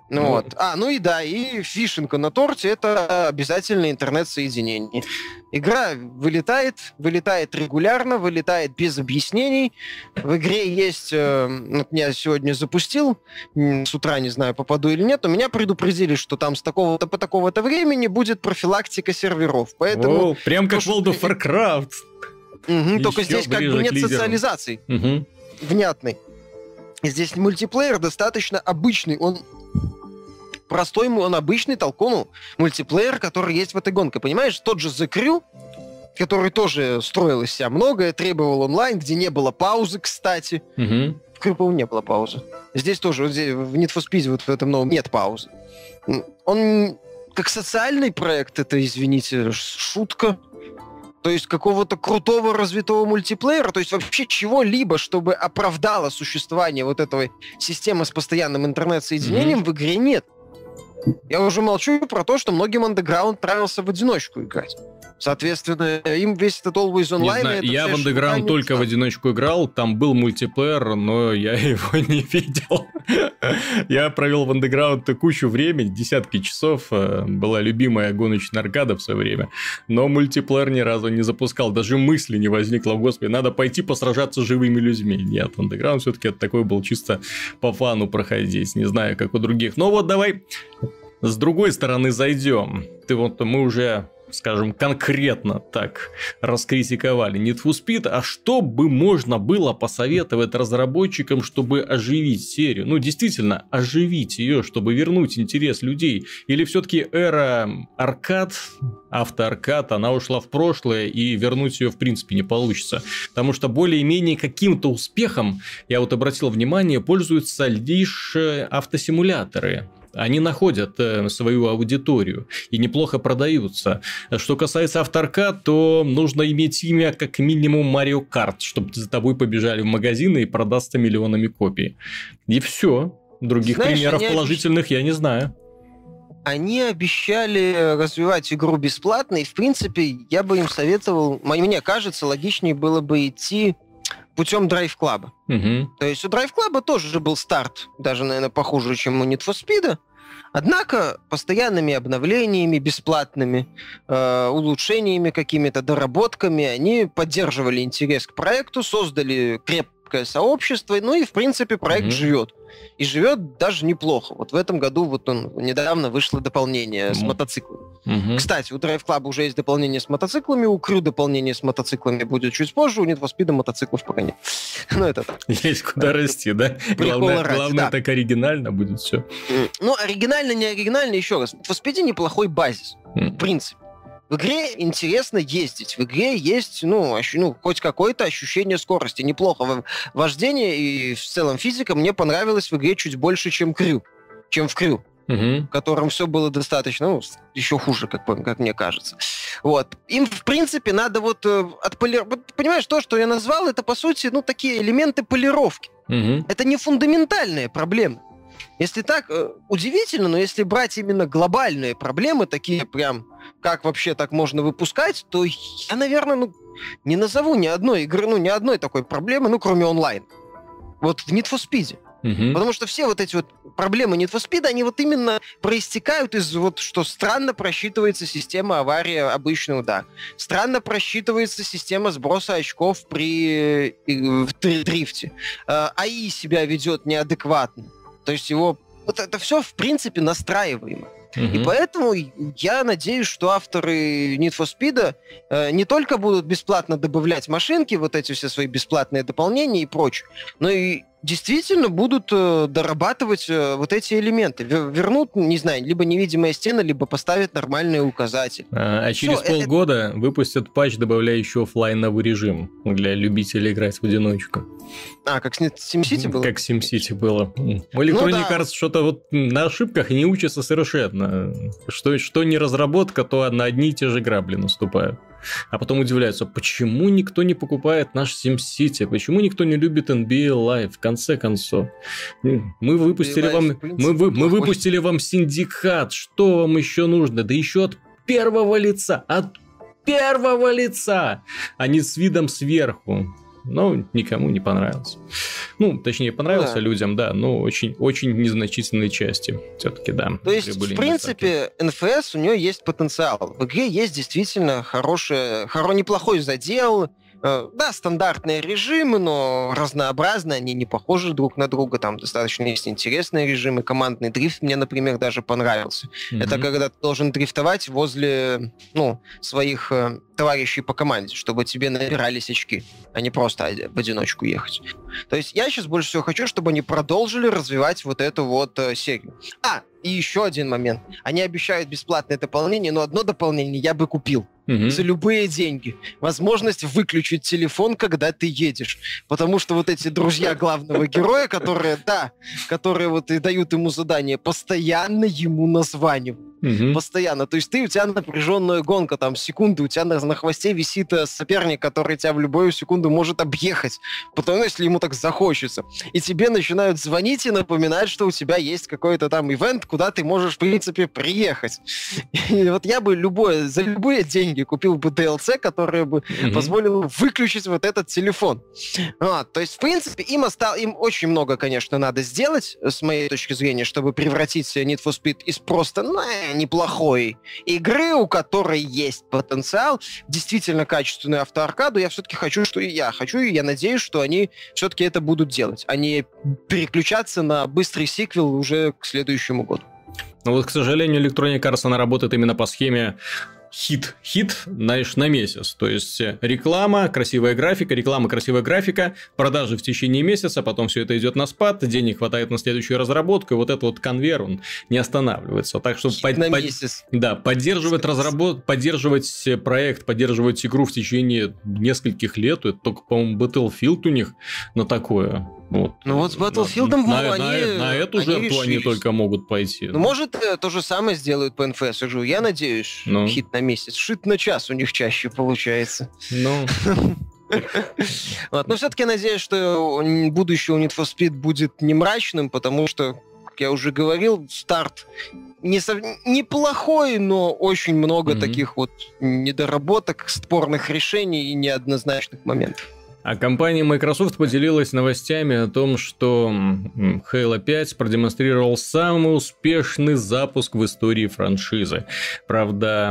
Ну, ну вот. А, ну и да, и фишинка на торте это обязательно интернет-соединение. Игра вылетает, вылетает регулярно, вылетает без объяснений. В игре есть, э, вот я сегодня запустил, с утра не знаю, попаду или нет, но меня предупредили, что там с такого-то по такого-то времени будет профилактика серверов. Поэтому... О, прям как World of Warcraft. Угу, только здесь как бы нет социализации угу. внятной. Здесь мультиплеер достаточно обычный, он простой, он обычный толкун мультиплеер, который есть в этой гонке. Понимаешь, тот же The Crew, который тоже строил из себя многое, требовал онлайн, где не было паузы, кстати. Угу. В по не было паузы. Здесь тоже, здесь, в Need for Speed вот в этом новом нет паузы. Он как социальный проект, это, извините, шутка. То есть какого-то крутого развитого мультиплеера, то есть вообще чего-либо, чтобы оправдало существование вот этой системы с постоянным интернет-соединением mm-hmm. в игре нет. Я уже молчу про то, что многим Underground нравился в одиночку играть. Соответственно, им весь этот Always Online... Не знаю, я в Underground только в одиночку играл, там был мультиплеер, но я [LAUGHS] его не видел. я провел в Underground кучу времени, десятки часов, э, была любимая гоночная аркада в свое время, но мультиплеер ни разу не запускал, даже мысли не возникло, господи, надо пойти посражаться с живыми людьми. Нет, Underground все-таки такой был чисто по фану проходить, не знаю, как у других. Но вот давай с другой стороны зайдем. Ты вот мы уже скажем, конкретно так раскритиковали Need for Speed, а что бы можно было посоветовать разработчикам, чтобы оживить серию? Ну, действительно, оживить ее, чтобы вернуть интерес людей. Или все-таки эра аркад, автоаркад, она ушла в прошлое, и вернуть ее в принципе не получится. Потому что более-менее каким-то успехом, я вот обратил внимание, пользуются лишь э, автосимуляторы они находят э, свою аудиторию и неплохо продаются. Что касается авторка, то нужно иметь имя как минимум Марио Карт, чтобы за тобой побежали в магазины и продастся миллионами копий. И все. Других Знаешь, примеров положительных обещ... я не знаю. Они обещали развивать игру бесплатно, и, в принципе, я бы им советовал, мне кажется, логичнее было бы идти путем Club. Угу. То есть у Club тоже же был старт, даже, наверное, похуже, чем у Need for Speed. Однако постоянными обновлениями, бесплатными, э, улучшениями какими-то, доработками они поддерживали интерес к проекту, создали крепкое сообщество, ну и, в принципе, проект mm-hmm. живет и живет даже неплохо. Вот в этом году вот он недавно вышло дополнение с мотоциклами. Угу. Кстати, у Drive Club уже есть дополнение с мотоциклами, у Крю дополнение с мотоциклами будет чуть позже, у Need for Speed мотоциклов пока нет. [LAUGHS] ну, это так. Есть куда расти, да? Главное, ради, главное да. так оригинально будет все. Ну, оригинально, не оригинально, еще раз. В Speed неплохой базис, в принципе. В игре интересно ездить. В игре есть, ну, ощ- ну хоть какое-то ощущение скорости. Неплохо. Вождение и в целом физика мне понравилось в игре чуть больше, чем Крю. Чем в Крю. Угу. В котором все было достаточно, ну, еще хуже, как, как мне кажется. Вот. Им, в принципе, надо вот э, отполировать... Понимаешь, то, что я назвал, это, по сути, ну, такие элементы полировки. Угу. Это не фундаментальные проблемы. Если так, э, удивительно, но если брать именно глобальные проблемы, такие прям, как вообще так можно выпускать, то я, наверное, ну, не назову ни одной игры, ну, ни одной такой проблемы, ну, кроме онлайн. Вот в Need for Speed. Угу. Потому что все вот эти вот проблемы Need for Speed, они вот именно проистекают из вот, что странно просчитывается система аварии обычный удар. Странно просчитывается система сброса очков при э, в дрифте. Э, АИ себя ведет неадекватно. То есть его... Вот это все, в принципе, настраиваемо. И поэтому я надеюсь, что авторы Need for Speed э, не только будут бесплатно добавлять машинки, вот эти все свои бесплатные дополнения и прочее, но и действительно будут э, дорабатывать э, вот эти элементы. Вернут, не знаю, либо невидимая стена, либо поставят нормальный указатель. А, а через Все, полгода это... выпустят патч, добавляющий офлайновый режим для любителей играть в одиночку. А, как с SimCity было? Как SimCity было. У Electronic ну, да. Arts что-то вот на ошибках не учатся совершенно. Что, что не разработка, то на одни и те же грабли наступают а потом удивляются, почему никто не покупает наш SimCity, почему никто не любит NBA Live, в конце концов. Мы выпустили вам, мы, вы, мы выпустили вам синдикат, что вам еще нужно? Да еще от первого лица, от первого лица, а не с видом сверху но никому не понравился. Ну, точнее, понравился да. людям, да, но очень, очень незначительной части все-таки, да. То есть, в принципе, НФС у нее есть потенциал. В игре есть действительно хороший, хоро, неплохой задел, Э, да, стандартные режимы, но разнообразные, они не похожи друг на друга, там достаточно есть интересные режимы. Командный дрифт мне, например, даже понравился. Mm-hmm. Это когда ты должен дрифтовать возле, ну, своих э, товарищей по команде, чтобы тебе набирались очки, а не просто в одиночку ехать. То есть я сейчас больше всего хочу, чтобы они продолжили развивать вот эту вот э, серию. А, и еще один момент. Они обещают бесплатное дополнение, но одно дополнение я бы купил угу. за любые деньги. Возможность выключить телефон, когда ты едешь. Потому что вот эти друзья главного героя, которые, да, которые вот и дают ему задание, постоянно ему названивают. Угу. Постоянно. То есть ты, у тебя напряженная гонка, там, секунды, у тебя на, на хвосте висит э, соперник, который тебя в любую секунду может объехать. Потому если ему так захочется. И тебе начинают звонить и напоминать, что у тебя есть какой-то там ивент, куда ты можешь, в принципе, приехать. И вот я бы любое, за любые деньги купил бы DLC, который бы mm-hmm. позволил выключить вот этот телефон. А, то есть, в принципе, им, остал, им очень много, конечно, надо сделать, с моей точки зрения, чтобы превратить Need for Speed из просто ну, неплохой игры, у которой есть потенциал, действительно качественную автоаркаду. Я все-таки хочу, что и я хочу, и я надеюсь, что они все-таки это будут делать, а не переключаться на быстрый сиквел уже к следующему году. Ну вот, к сожалению, Electronic Arts, она работает именно по схеме хит, хит, знаешь, на месяц. То есть реклама, красивая графика, реклама, красивая графика, продажи в течение месяца, потом все это идет на спад, денег хватает на следующую разработку, и вот этот вот конвейер, он не останавливается. Так что под, под, да, поддерживать разработ, поддерживать проект, поддерживать игру в течение нескольких лет, это только, по-моему, Battlefield у них на такое. Вот. Ну вот с Battlefield на, на, они, на, на эту они жертву решились. они только могут пойти. Ну, может, э, то же самое сделают по НФС. Я надеюсь, ну. хит на месяц. Шит на час у них чаще получается. Ну... вот. Но все-таки надеюсь, что будущее у Need for Speed будет не мрачным, потому что, как я уже говорил, старт не сов... неплохой, но очень много mm-hmm. таких вот недоработок, спорных решений и неоднозначных моментов. А компания Microsoft поделилась новостями о том, что Halo 5 продемонстрировал самый успешный запуск в истории франшизы. Правда,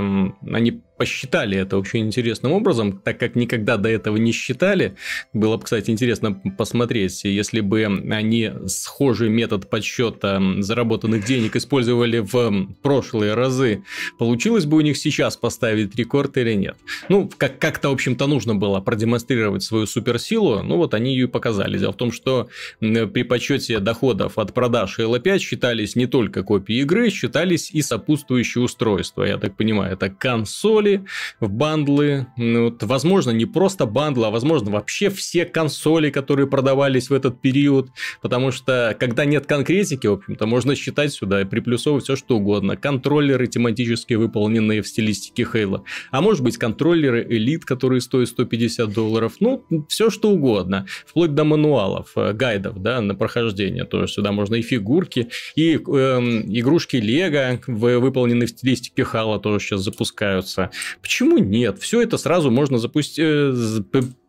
они посчитали это очень интересным образом, так как никогда до этого не считали. Было бы, кстати, интересно посмотреть, если бы они схожий метод подсчета заработанных денег использовали в прошлые разы, получилось бы у них сейчас поставить рекорд или нет. Ну, как- как-то, в общем-то, нужно было продемонстрировать свою суперсилу, ну вот они ее и показали. Дело в том, что при подсчете доходов от продаж Halo 5 считались не только копии игры, считались и сопутствующие устройства. Я так понимаю, это консоль, в бандлы. Ну, вот, возможно, не просто бандлы, а возможно вообще все консоли, которые продавались в этот период. Потому что когда нет конкретики, в общем-то, можно считать сюда и приплюсовывать все что угодно. Контроллеры тематически выполненные в стилистике Halo. А может быть контроллеры Elite, которые стоят 150 долларов. Ну, все что угодно. Вплоть до мануалов, э, гайдов, да, на прохождение. Тоже сюда можно и фигурки, и э, игрушки Лего, выполненные в стилистике Halo, тоже сейчас запускаются. Почему нет? Все это сразу можно запустить э,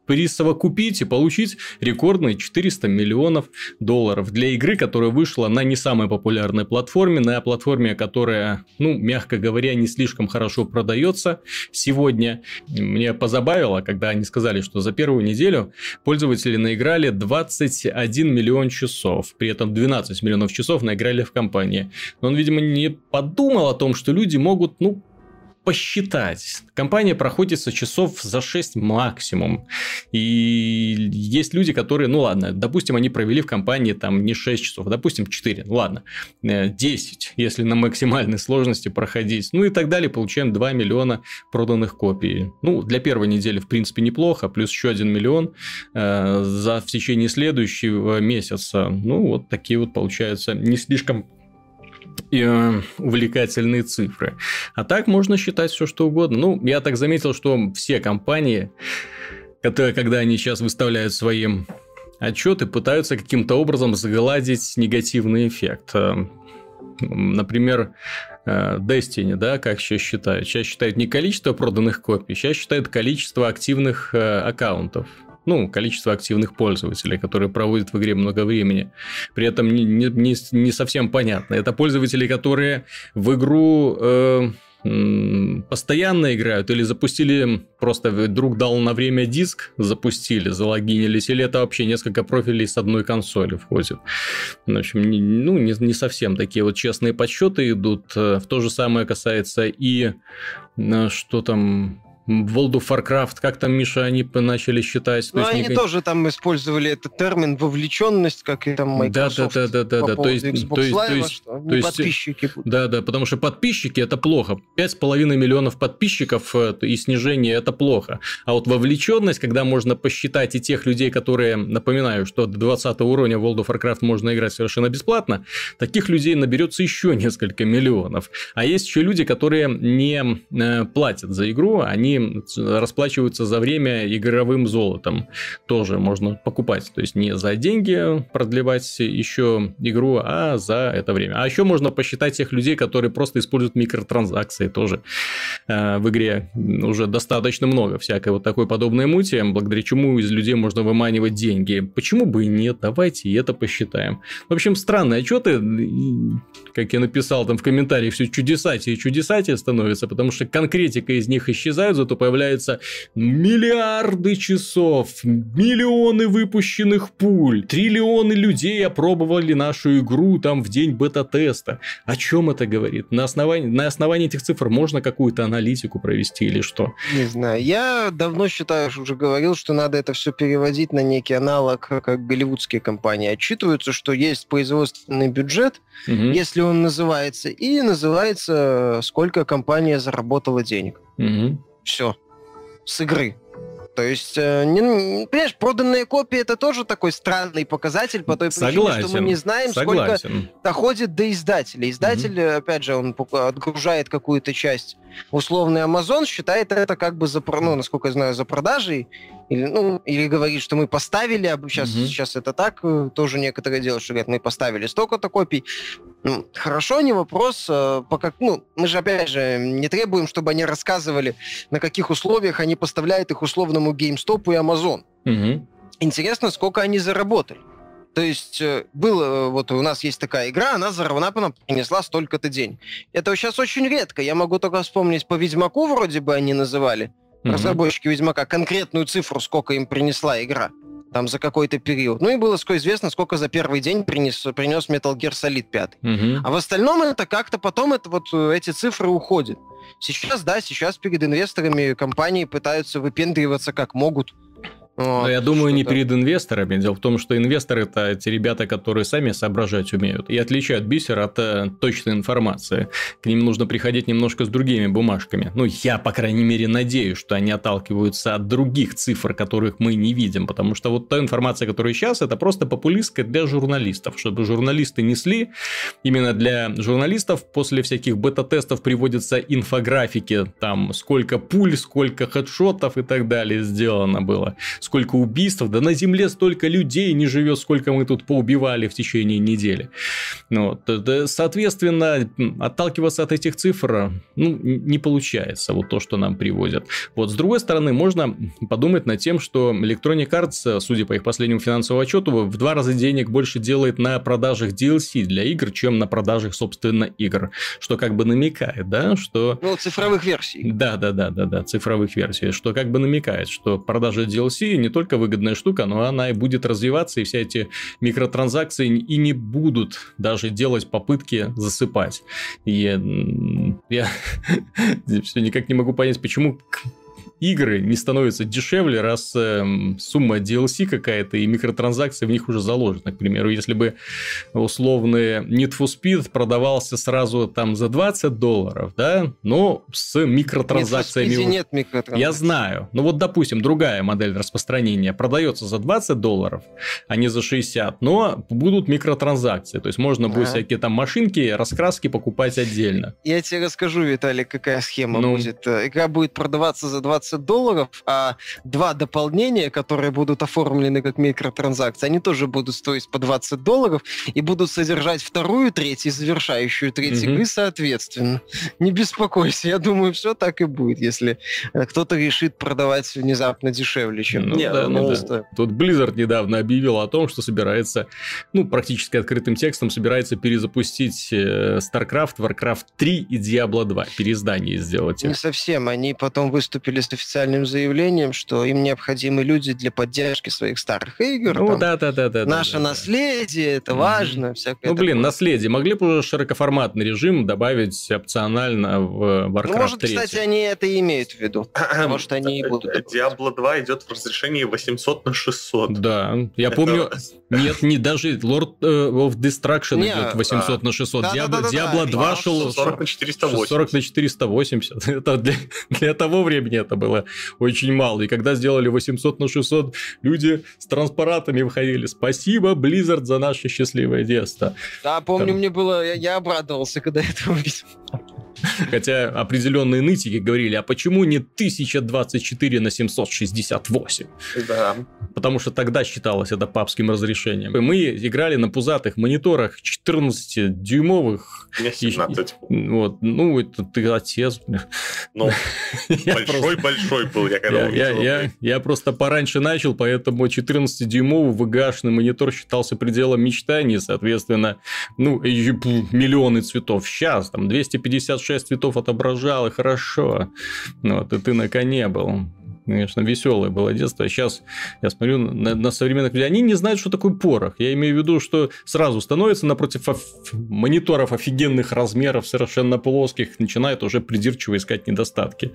присовокупить и получить рекордные 400 миллионов долларов для игры, которая вышла на не самой популярной платформе, на платформе, которая, ну, мягко говоря, не слишком хорошо продается сегодня. Мне позабавило, когда они сказали, что за первую неделю пользователи наиграли 21 миллион часов, при этом 12 миллионов часов наиграли в компании. Но он, видимо, не подумал о том, что люди могут, ну, посчитать. Компания проходится часов за 6 максимум. И есть люди, которые, ну ладно, допустим, они провели в компании там не 6 часов, допустим, 4, ну ладно, 10, э, если на максимальной сложности проходить. Ну и так далее, получаем 2 миллиона проданных копий. Ну, для первой недели, в принципе, неплохо, плюс еще 1 миллион э, за в течение следующего месяца. Ну, вот такие вот, получаются, не слишком э, увлекательные цифры. А так можно считать все что угодно. Ну, я так заметил, что все компании, которые, когда они сейчас выставляют свои отчеты, пытаются каким-то образом загладить негативный эффект. Э, например, э, Destiny, да, как сейчас считают? Сейчас считают не количество проданных копий, сейчас считают количество активных аккаунтов ну, количество активных пользователей, которые проводят в игре много времени. При этом не, не, не совсем понятно. Это пользователи, которые в игру э, постоянно играют или запустили просто друг дал на время диск, запустили, залогинились, или это вообще несколько профилей с одной консоли входит. В общем, не, ну, не, не совсем такие вот честные подсчеты идут. Э, в то же самое касается и э, что там World of Warcraft, как там, Миша, они начали считать? Ну, они никак... тоже там использовали этот термин вовлеченность, как и там Microsoft. Да, да, да, да, да. То есть, Xbox то есть, Live, то есть, что то есть, подписчики будут. Да, да, потому что подписчики это плохо. 5,5 миллионов подписчиков э, и снижение это плохо. А вот вовлеченность, когда можно посчитать и тех людей, которые, напоминаю, что до 20 уровня World of Warcraft можно играть совершенно бесплатно, таких людей наберется еще несколько миллионов. А есть еще люди, которые не э, платят за игру, они расплачиваются за время игровым золотом. Тоже можно покупать. То есть не за деньги продлевать еще игру, а за это время. А еще можно посчитать тех людей, которые просто используют микротранзакции тоже э, в игре. Уже достаточно много всякой вот такой подобной мути, благодаря чему из людей можно выманивать деньги. Почему бы и нет? Давайте и это посчитаем. В общем, странные отчеты, как я написал там в комментариях, все чудесатие и чудесатие становится, потому что конкретика из них исчезает то появляются миллиарды часов, миллионы выпущенных пуль, триллионы людей опробовали нашу игру там в день бета-теста. О чем это говорит? На основании, на основании этих цифр можно какую-то аналитику провести или что? Не знаю. Я давно считаю, уже говорил, что надо это все переводить на некий аналог, как голливудские компании отчитываются, что есть производственный бюджет, угу. если он называется, и называется, сколько компания заработала денег. Угу. Все. С игры. То есть, э, не, понимаешь, проданные копии это тоже такой странный показатель по той причине, Согласен. что мы не знаем, Согласен. сколько доходит до издателя. Издатель, mm опять же, он отгружает какую-то часть. Условный Amazon считает это как бы за, ну, насколько я знаю, за продажей. Или, ну, или говорит, что мы поставили, а сейчас, mm сейчас это так, э, тоже некоторые делают, что говорят, мы поставили столько-то копий. Ну, хорошо, не вопрос. Э, по как, ну, мы же, опять же, не требуем, чтобы они рассказывали, на каких условиях они поставляют их условному GameStop и Amazon. Угу. Интересно, сколько они заработали. То есть э, было, вот у нас есть такая игра, она заравнапно принесла столько-то день. Это сейчас очень редко. Я могу только вспомнить по Ведьмаку вроде бы они называли, mm разработчики Ведьмака, конкретную цифру, сколько им принесла игра там за какой-то период. Ну и было известно, сколько за первый день принес, принес Metal Gear Solid 5. Угу. А в остальном это как-то потом это вот э, эти цифры уходят. Сейчас, да, сейчас перед инвесторами компании пытаются выпендриваться как могут. Но я думаю, не перед инвесторами. Дело в том, что инвесторы это те ребята, которые сами соображать умеют и отличают бисер от э, точной информации. К ним нужно приходить немножко с другими бумажками. Ну, я, по крайней мере, надеюсь, что они отталкиваются от других цифр, которых мы не видим. Потому что вот та информация, которая сейчас, это просто популистская для журналистов. Чтобы журналисты несли, именно для журналистов после всяких бета-тестов приводятся инфографики, там, сколько пуль, сколько хедшотов и так далее сделано было сколько убийств, да на Земле столько людей не живет, сколько мы тут поубивали в течение недели. Ну, вот. Соответственно, отталкиваться от этих цифр ну, не получается, вот то, что нам приводят. Вот, с другой стороны, можно подумать над тем, что Electronic Arts, судя по их последнему финансовому отчету, в два раза денег больше делает на продажах DLC для игр, чем на продажах, собственно, игр. Что как бы намекает, да, что... Ну, цифровых версий. Да, да, да, да, да, цифровых версий. Что как бы намекает, что продажа DLC не только выгодная штука, но она и будет развиваться, и все эти микротранзакции и не будут даже делать попытки засыпать. И я [LAUGHS] все никак не могу понять, почему игры не становятся дешевле, раз э, сумма DLC какая-то и микротранзакции в них уже заложены. К примеру, если бы условный Need for Speed продавался сразу там за 20 долларов, да, но с микротранзакциями... Need нет микротранзакций. Я знаю. Ну вот, допустим, другая модель распространения продается за 20 долларов, а не за 60, но будут микротранзакции. То есть можно будет всякие там машинки, раскраски покупать отдельно. Я тебе расскажу, Виталий, какая схема ну... будет. Игра будет продаваться за 20 20 долларов, а два дополнения, которые будут оформлены как микротранзакции, они тоже будут стоить по 20 долларов и будут содержать вторую треть и завершающую треть mm-hmm. игры соответственно. Не беспокойся, я думаю, все так и будет, если э, кто-то решит продавать внезапно дешевле, чем... Ну, Нет, да, ну, да. Тут Blizzard недавно объявил о том, что собирается, ну, практически открытым текстом собирается перезапустить э, StarCraft, Warcraft 3 и Diablo 2, переиздание сделать. Не совсем, они потом выступили с официальным заявлением, что им необходимы люди для поддержки своих старых игр. Ну, да, да, да, да. Наше да, наследие, это важно. Всякое ну, блин, такое. наследие. Могли бы уже широкоформатный режим добавить опционально в Warcraft ну, может, 3. кстати, они это и имеют в виду. [CLEARS THROAT] Может, они и будут. Diablo 2 идет в разрешении 800 на 600. Да, я помню... Нет, не даже Lord э, of Destruction идет 800 на 600. Diablo 2 шел... 40 на 480. 40 на 480. [LAUGHS] Это для того времени это было было очень мало. И когда сделали 800 на 600, люди с транспаратами выходили. Спасибо, Blizzard, за наше счастливое детство. Да, помню, Там... мне было... Я, я обрадовался, когда это увидел. Хотя определенные нытики говорили, а почему не 1024 на 768? Да. Потому что тогда считалось это папским разрешением. Мы играли на пузатых мониторах 14-дюймовых. Мне 17. Вот. Ну, это ты отец. Ну, [LAUGHS] большой-большой был, я когда я, я, я просто пораньше начал, поэтому 14-дюймовый VGA-шный монитор считался пределом мечтаний, соответственно, ну, миллионы цветов. Сейчас там 256 66 цветов отображал, и хорошо. Вот, и ты на коне был конечно, веселое было детство. Сейчас я смотрю на, на современных людей, они не знают, что такое порох. Я имею в виду, что сразу становится напротив оф- мониторов офигенных размеров, совершенно плоских, начинает уже придирчиво искать недостатки.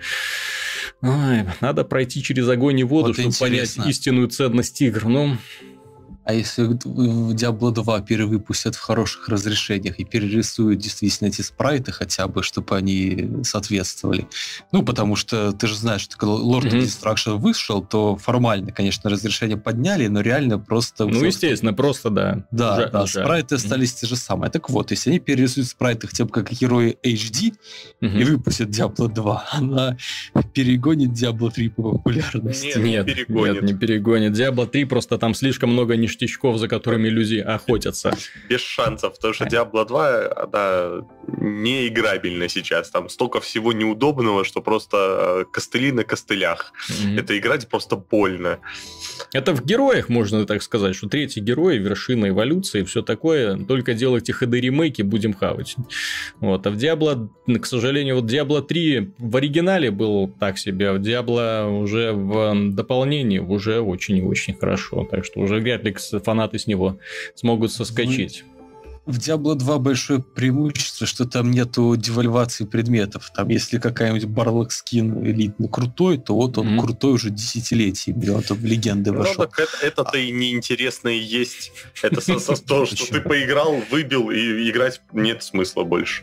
Ой, надо пройти через огонь и воду, вот чтобы интересно. понять истинную ценность игр. Ну, а если в Diablo 2 перевыпустят в хороших разрешениях и перерисуют действительно эти спрайты хотя бы, чтобы они соответствовали. Ну, потому что ты же знаешь, что когда Lord mm-hmm. of Destruction вышел, то формально, конечно, разрешение подняли, но реально просто... Ну, естественно, просто, да. Да, Уже, да, уже. спрайты mm-hmm. остались те же самые. Так вот, если они перерисуют спрайты хотя бы как герои HD mm-hmm. и выпустят Diablo 2, [LAUGHS] она перегонит Diablo 3 по популярности. Нет, нет, не перегонит. Нет, не перегонит. Diablo 3 просто там слишком много ништяков ништячков, за которыми люди охотятся. Без шансов, потому что Diablo 2, она не играбельна сейчас. Там столько всего неудобного, что просто э, костыли на костылях. Mm-hmm. Это играть просто больно. Это в героях можно так сказать, что третий герой, вершина эволюции, все такое. Только делайте HD-ремейки, будем хавать. Вот. А в Diablo, к сожалению, вот Diablo 3 в оригинале был так себе, а в Diablo уже в дополнении уже очень и очень хорошо. Так что уже вряд ли фанаты с него смогут соскочить в Diablo 2 большое преимущество, что там нету девальвации предметов. Там, если какая-нибудь Барлок скин элитный крутой, то вот он mm-hmm. крутой уже десятилетиями. Он в легенды ну, вошел. Так это, это-то и неинтересно и есть. Это то, что ты поиграл, выбил, и играть нет смысла больше.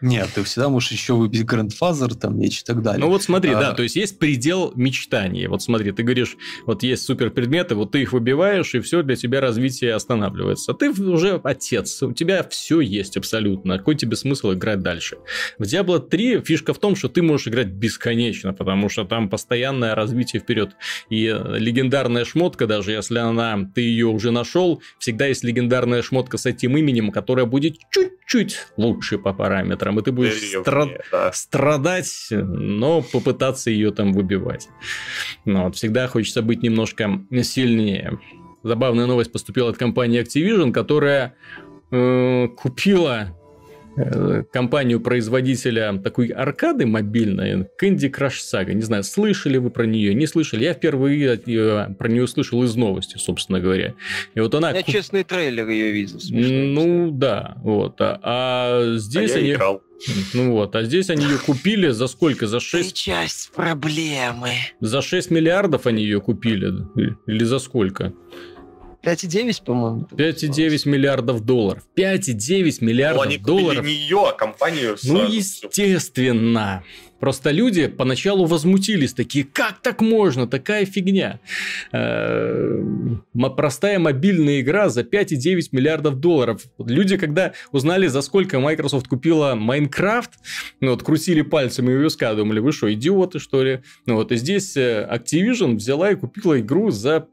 Нет, ты всегда можешь еще выбить Grandfather, там, меч и так далее. Ну вот смотри, да, то есть есть предел мечтания. Вот смотри, ты говоришь, вот есть супер предметы, вот ты их выбиваешь, и все, для тебя развитие останавливается. А ты уже отец, у тебя все есть абсолютно. Какой тебе смысл играть дальше? В Diablo 3 фишка в том, что ты можешь играть бесконечно, потому что там постоянное развитие вперед. И легендарная шмотка, даже если она, ты ее уже нашел, всегда есть легендарная шмотка с этим именем, которая будет чуть-чуть лучше по параметрам, и ты будешь стра- да. страдать, но попытаться ее там выбивать. Но вот, всегда хочется быть немножко сильнее. Забавная новость поступила от компании Activision, которая э, купила э, компанию-производителя такой аркады мобильной, Candy Crush Saga. Не знаю, слышали вы про нее, не слышали. Я впервые про нее слышал из новости, собственно говоря. И вот она... Я честный трейлер ее видел. Ну, да. Вот. А, а здесь а они... Играл. [LAUGHS] Ну вот, а здесь они ее купили за сколько? За 6... Ты часть проблемы. За 6 миллиардов они ее купили? Или за сколько? 5,9, по-моему. 5,9 миллиардов долларов. 5,9 миллиардов ну, они долларов. не ее, а компанию Ну, естественно. Просто люди поначалу возмутились, такие, как так можно, такая фигня. Э, простая мобильная игра за 5,9 миллиардов долларов. Люди, когда узнали, за сколько Microsoft купила Minecraft, ну вот, крутили пальцами у виска, думали, вы что, идиоты, что ли? Ну вот, и здесь э, Activision взяла и купила игру за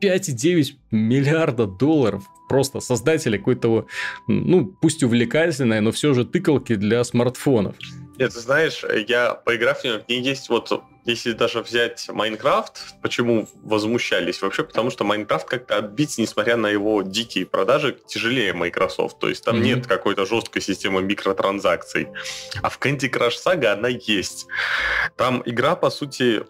5,9 миллиарда долларов. Просто создатели какой-то, ну, пусть увлекательной, но все же тыкалки для смартфонов. Нет, ты знаешь, я поиграв в нее, в ней есть вот, если даже взять Майнкрафт, почему возмущались? Вообще потому, что Майнкрафт как-то отбить, несмотря на его дикие продажи, тяжелее Microsoft. То есть там mm-hmm. нет какой-то жесткой системы микротранзакций. А в Candy Crush Saga она есть. Там игра, по сути,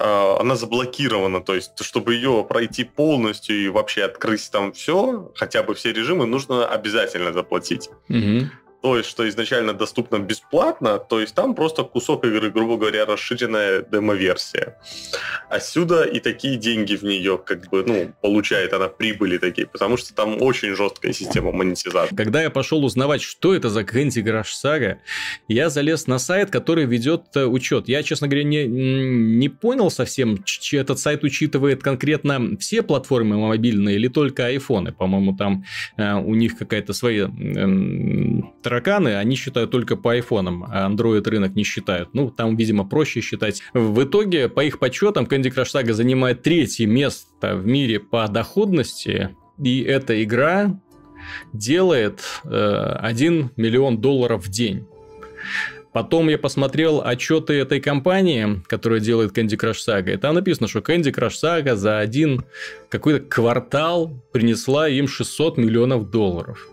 она заблокирована, то есть, чтобы ее пройти полностью и вообще открыть там все, хотя бы все режимы, нужно обязательно заплатить. Угу то есть, что изначально доступно бесплатно, то есть там просто кусок игры, грубо говоря, расширенная демо-версия. Отсюда и такие деньги в нее, как бы, ну, получает она прибыли такие, потому что там очень жесткая система монетизации. Когда я пошел узнавать, что это за Candy Crush Saga, я залез на сайт, который ведет э, учет. Я, честно говоря, не, не понял совсем, этот сайт учитывает конкретно все платформы мобильные или только айфоны. По-моему, там э, у них какая-то своя э, тараканы, они считают только по айфонам, а Android рынок не считают. Ну, там, видимо, проще считать. В итоге, по их подсчетам, Candy Crush Saga занимает третье место в мире по доходности, и эта игра делает э, 1 миллион долларов в день. Потом я посмотрел отчеты этой компании, которая делает Candy Crush Saga. И там написано, что Candy Crush Saga за один какой-то квартал принесла им 600 миллионов долларов.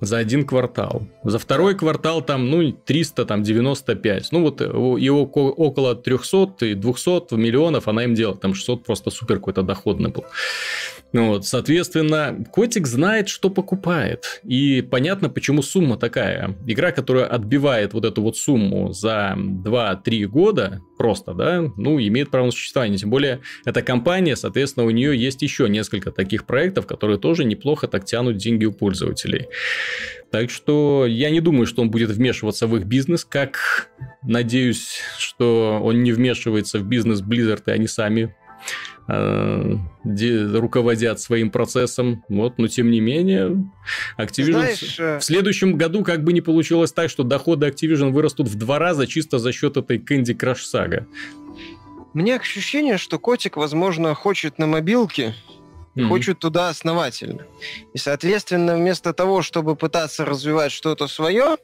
За один квартал. За второй квартал там, ну, 300, там, 95. Ну, вот его около 300 и 200 миллионов она им делала. Там 600 просто супер какой-то доходный был. Ну вот, соответственно, котик знает, что покупает. И понятно, почему сумма такая. Игра, которая отбивает вот эту вот сумму за 2-3 года, просто, да, ну, имеет право на существование. Тем более, эта компания, соответственно, у нее есть еще несколько таких проектов, которые тоже неплохо так тянут деньги у пользователей. Так что я не думаю, что он будет вмешиваться в их бизнес, как надеюсь, что он не вмешивается в бизнес Blizzard, и они сами руководят своим процессом. Вот, но тем не менее, Activision Знаешь, э, в следующем году как бы не получилось так, что доходы Activision вырастут в два раза чисто за счет этой Candy Crush сага. Мне ощущение, что котик, возможно, хочет на мобилке mm-hmm. хочет туда основательно. И, соответственно, вместо того, чтобы пытаться развивать что-то свое,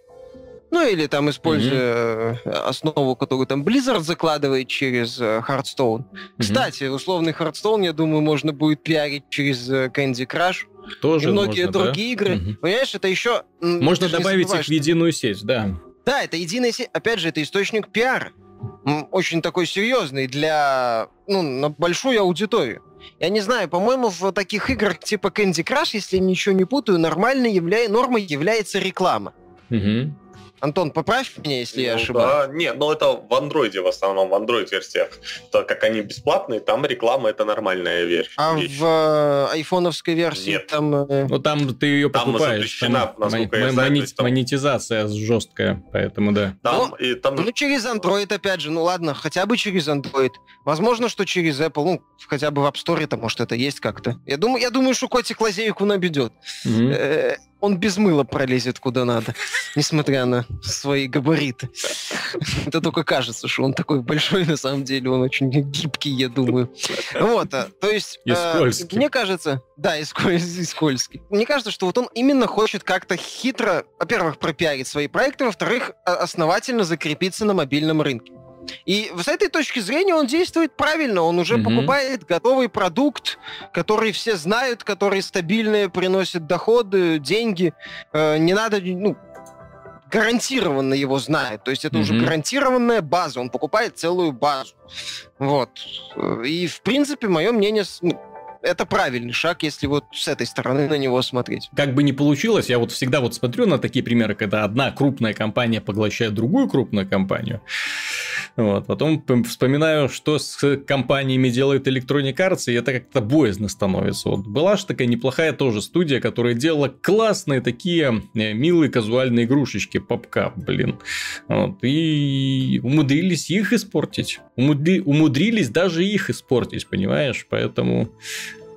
ну или там используя mm-hmm. основу, которую там Blizzard закладывает через э, Hearthstone. Mm-hmm. Кстати, условный Hearthstone, я думаю, можно будет пиарить через э, Candy Crush. Тоже и многие можно, другие да? игры. Mm-hmm. Понимаешь, это еще... Можно добавить забывай, их в единую сеть, да. Да, это единая сеть. Опять же, это источник пиара. Очень такой серьезный для... Ну, на большую аудиторию. Я не знаю, по-моему, в таких играх типа Candy Crush, если ничего не путаю, нормальной явля... нормой является реклама. Угу. Антон, поправь меня, если ну, я ошибаюсь. Да, нет, но это в андроиде в основном, в андроид-версиях. Так как они бесплатные, там реклама это нормальная вещь. А вещь. в э, айфоновской версии нет. там... Э... Ну там ты ее там покупаешь. Там насколько я знаю, мони- там... Монетизация жесткая, поэтому да. Там, ну, и, там... ну, через Android, опять же, ну ладно, хотя бы через Android. Возможно, что через Apple, ну, хотя бы в App Store, может, это есть как-то. Я думаю, я думаю, что котик лазейку набедет. Mm-hmm он без мыла пролезет куда надо, несмотря на свои габариты. Это только кажется, что он такой большой, на самом деле он очень гибкий, я думаю. Вот, а, то есть... И э, скользкий. Мне кажется... Да, и, сколь... и скользкий. Мне кажется, что вот он именно хочет как-то хитро, во-первых, пропиарить свои проекты, во-вторых, основательно закрепиться на мобильном рынке. И с этой точки зрения он действует правильно. Он уже mm-hmm. покупает готовый продукт, который все знают, который стабильный, приносит доходы, деньги. Э, не надо, ну, гарантированно его знает. То есть это mm-hmm. уже гарантированная база. Он покупает целую базу. Вот. И, в принципе, мое мнение... Ну, это правильный шаг, если вот с этой стороны на него смотреть. Как бы ни получилось, я вот всегда вот смотрю на такие примеры, когда одна крупная компания поглощает другую крупную компанию. Вот. Потом вспоминаю, что с компаниями делает Electronic Arts, и это как-то боязно становится. Вот была же такая неплохая тоже студия, которая делала классные такие э, милые казуальные игрушечки, попка, блин. Вот. И умудрились их испортить. Умудри... Умудрились даже их испортить, понимаешь? Поэтому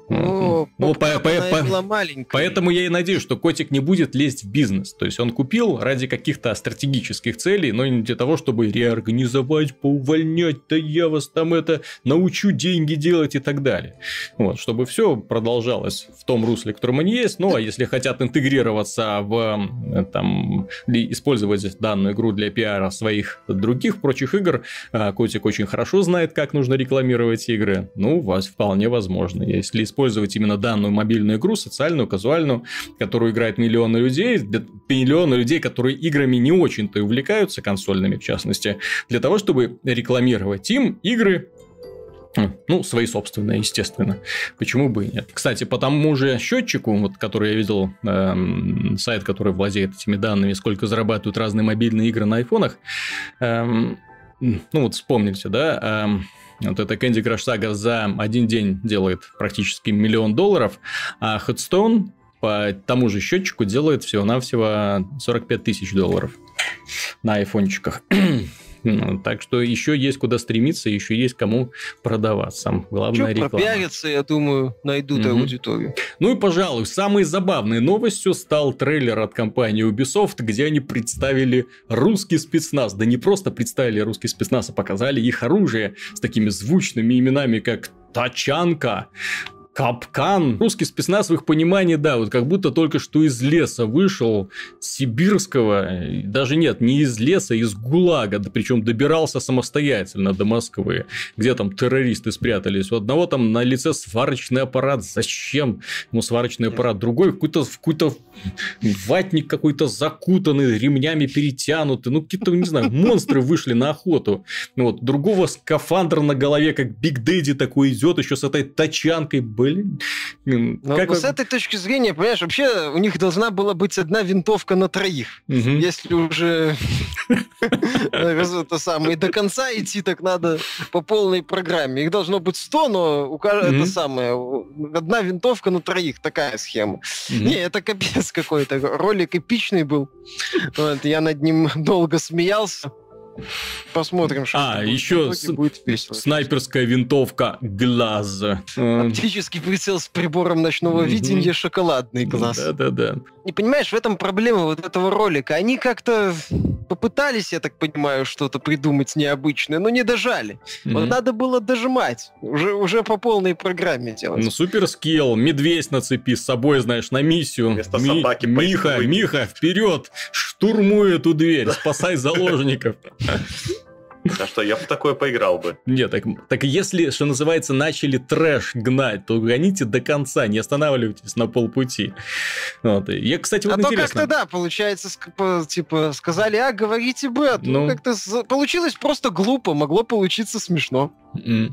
ну, ну по, по, по, поэтому я и надеюсь, что котик не будет лезть в бизнес. То есть он купил ради каких-то стратегических целей, но не для того, чтобы реорганизовать, поувольнять, да я вас там это научу деньги делать и так далее. Вот, чтобы все продолжалось в том русле, в котором они есть. Ну, а если хотят интегрироваться в э, там, использовать данную игру для пиара своих других прочих игр, а котик очень хорошо знает, как нужно рекламировать игры. Ну, у вас вполне возможно. Если использовать именно данную мобильную игру, социальную, казуальную, которую играет миллионы людей, миллионы людей, которые играми не очень-то увлекаются, консольными в частности, для того, чтобы рекламировать им игры, ну, свои собственные, естественно. Почему бы и нет? Кстати, по тому же счетчику, вот, который я видел, эм, сайт, который владеет этими данными, сколько зарабатывают разные мобильные игры на айфонах, эм, ну, вот вспомните, да, эм, вот эта Candy Crush Saga за один день делает практически миллион долларов, а Headstone по тому же счетчику делает всего-навсего 45 тысяч долларов на айфончиках. [CLEARS THROAT] Ну, так что еще есть куда стремиться, еще есть кому продаваться. Главное реклама. пропиариться, я думаю, найдут угу. аудиторию. Ну и, пожалуй, самой забавной новостью стал трейлер от компании Ubisoft, где они представили русский спецназ. Да не просто представили русский спецназ, а показали их оружие с такими звучными именами, как Тачанка, Капкан. Русский спецназ в их понимании, да, вот как будто только что из леса вышел, сибирского, даже нет, не из леса, а из ГУЛАГа, причем добирался самостоятельно до Москвы, где там террористы спрятались. У одного там на лице сварочный аппарат, зачем ему сварочный аппарат? Другой какой-то какой ватник какой-то закутанный, ремнями перетянутый, ну какие-то, не знаю, монстры вышли на охоту. Вот, другого скафандр на голове, как Биг Дэдди такой идет, еще с этой тачанкой, блин. Но как... с этой точки зрения, понимаешь, вообще у них должна была быть одна винтовка на троих. Угу. Если уже [LAUGHS] это самое, до конца идти, так надо по полной программе. Их должно быть 100, но у каждого это самое, одна винтовка на троих, такая схема. Не, это капец какой-то. Ролик эпичный был. Я над ним долго смеялся. Посмотрим, что А, еще с... будет весело. Снайперская винтовка глаз. [LAUGHS] Оптический прицел с прибором ночного видения шоколадный глаз. Да-да-да. Не понимаешь, в этом проблема вот этого ролика. Они как-то попытались, я так понимаю, что-то придумать необычное, но не дожали. Mm-hmm. Вот надо было дожимать. Уже, уже по полной программе делать. Ну, супер скилл. Медведь на цепи с собой, знаешь, на миссию. Вместо Ми- собаки Миха, Миха, вперед! Штурмуй эту дверь, спасай заложников. [LAUGHS] А что, я в такое поиграл бы. Нет, так, так если, что называется, начали трэш гнать, то гоните до конца, не останавливайтесь на полпути. Вот. Я, кстати, вот а интересно. то как-то, да, получается, типа, сказали, а, говорите Б. Ну, ну как-то получилось просто глупо, могло получиться смешно.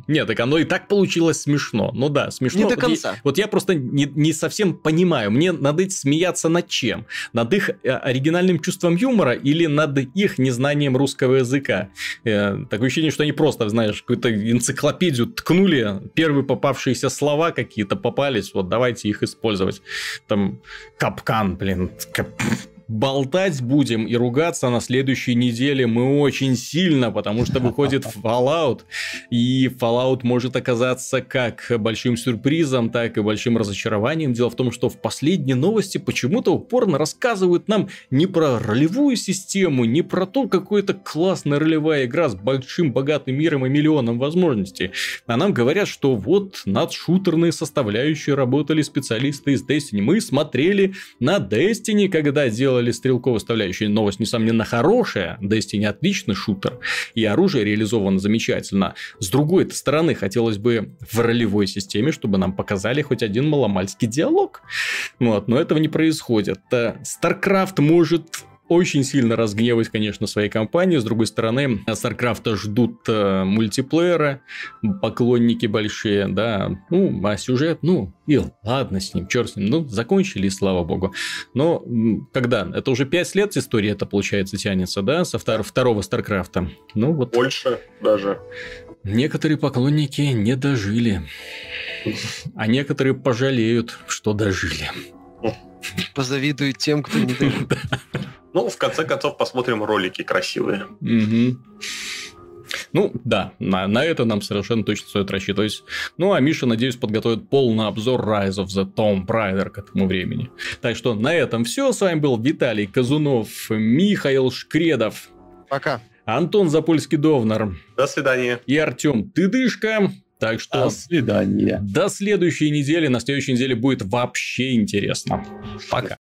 Нет, так оно и так получилось смешно. Ну да, смешно. Не до конца. Вот я, вот я просто не, не совсем понимаю, мне надо смеяться над чем? Над их э, оригинальным чувством юмора или над их незнанием русского языка? Э, такое ощущение, что они просто, знаешь, какую-то энциклопедию ткнули, первые попавшиеся слова какие-то попались, вот давайте их использовать. Там капкан, блин, кап болтать будем и ругаться на следующей неделе мы очень сильно, потому что выходит [LAUGHS] Fallout, и Fallout может оказаться как большим сюрпризом, так и большим разочарованием. Дело в том, что в последней новости почему-то упорно рассказывают нам не про ролевую систему, не про то, какой это классная ролевая игра с большим богатым миром и миллионом возможностей, а нам говорят, что вот над шутерные составляющие работали специалисты из Destiny. Мы смотрели на Destiny, когда делали сделали стрелковую составляющую. Новость, несомненно, хорошая. Destiny отличный шутер. И оружие реализовано замечательно. С другой стороны, хотелось бы в ролевой системе, чтобы нам показали хоть один маломальский диалог. Вот, но этого не происходит. Э, StarCraft может очень сильно разгневать, конечно, своей компании. С другой стороны, StarCraft ждут э, мультиплеера, поклонники большие, да. Ну, а сюжет, ну, и ладно с ним, черт с ним. Ну, закончили, слава богу. Но когда? Это уже 5 лет история это, получается, тянется, да, со втор- второго StarCraft. Ну, вот. Больше даже. Некоторые поклонники не дожили. А некоторые пожалеют, что дожили. Позавидуют тем, кто не дожил. [LAUGHS] Ну, в конце концов, посмотрим ролики красивые. Угу. Ну, да, на, на это нам совершенно точно стоит рассчитывать. Ну, а Миша, надеюсь, подготовит полный обзор Rise of the Tomb Raider к этому времени. Так что на этом все. С вами был Виталий Казунов, Михаил Шкредов. Пока. Антон Запольский-Довнар. До свидания. И Артем Тыдышко. Так что... До свидания. До следующей недели. На следующей неделе будет вообще интересно. Пока.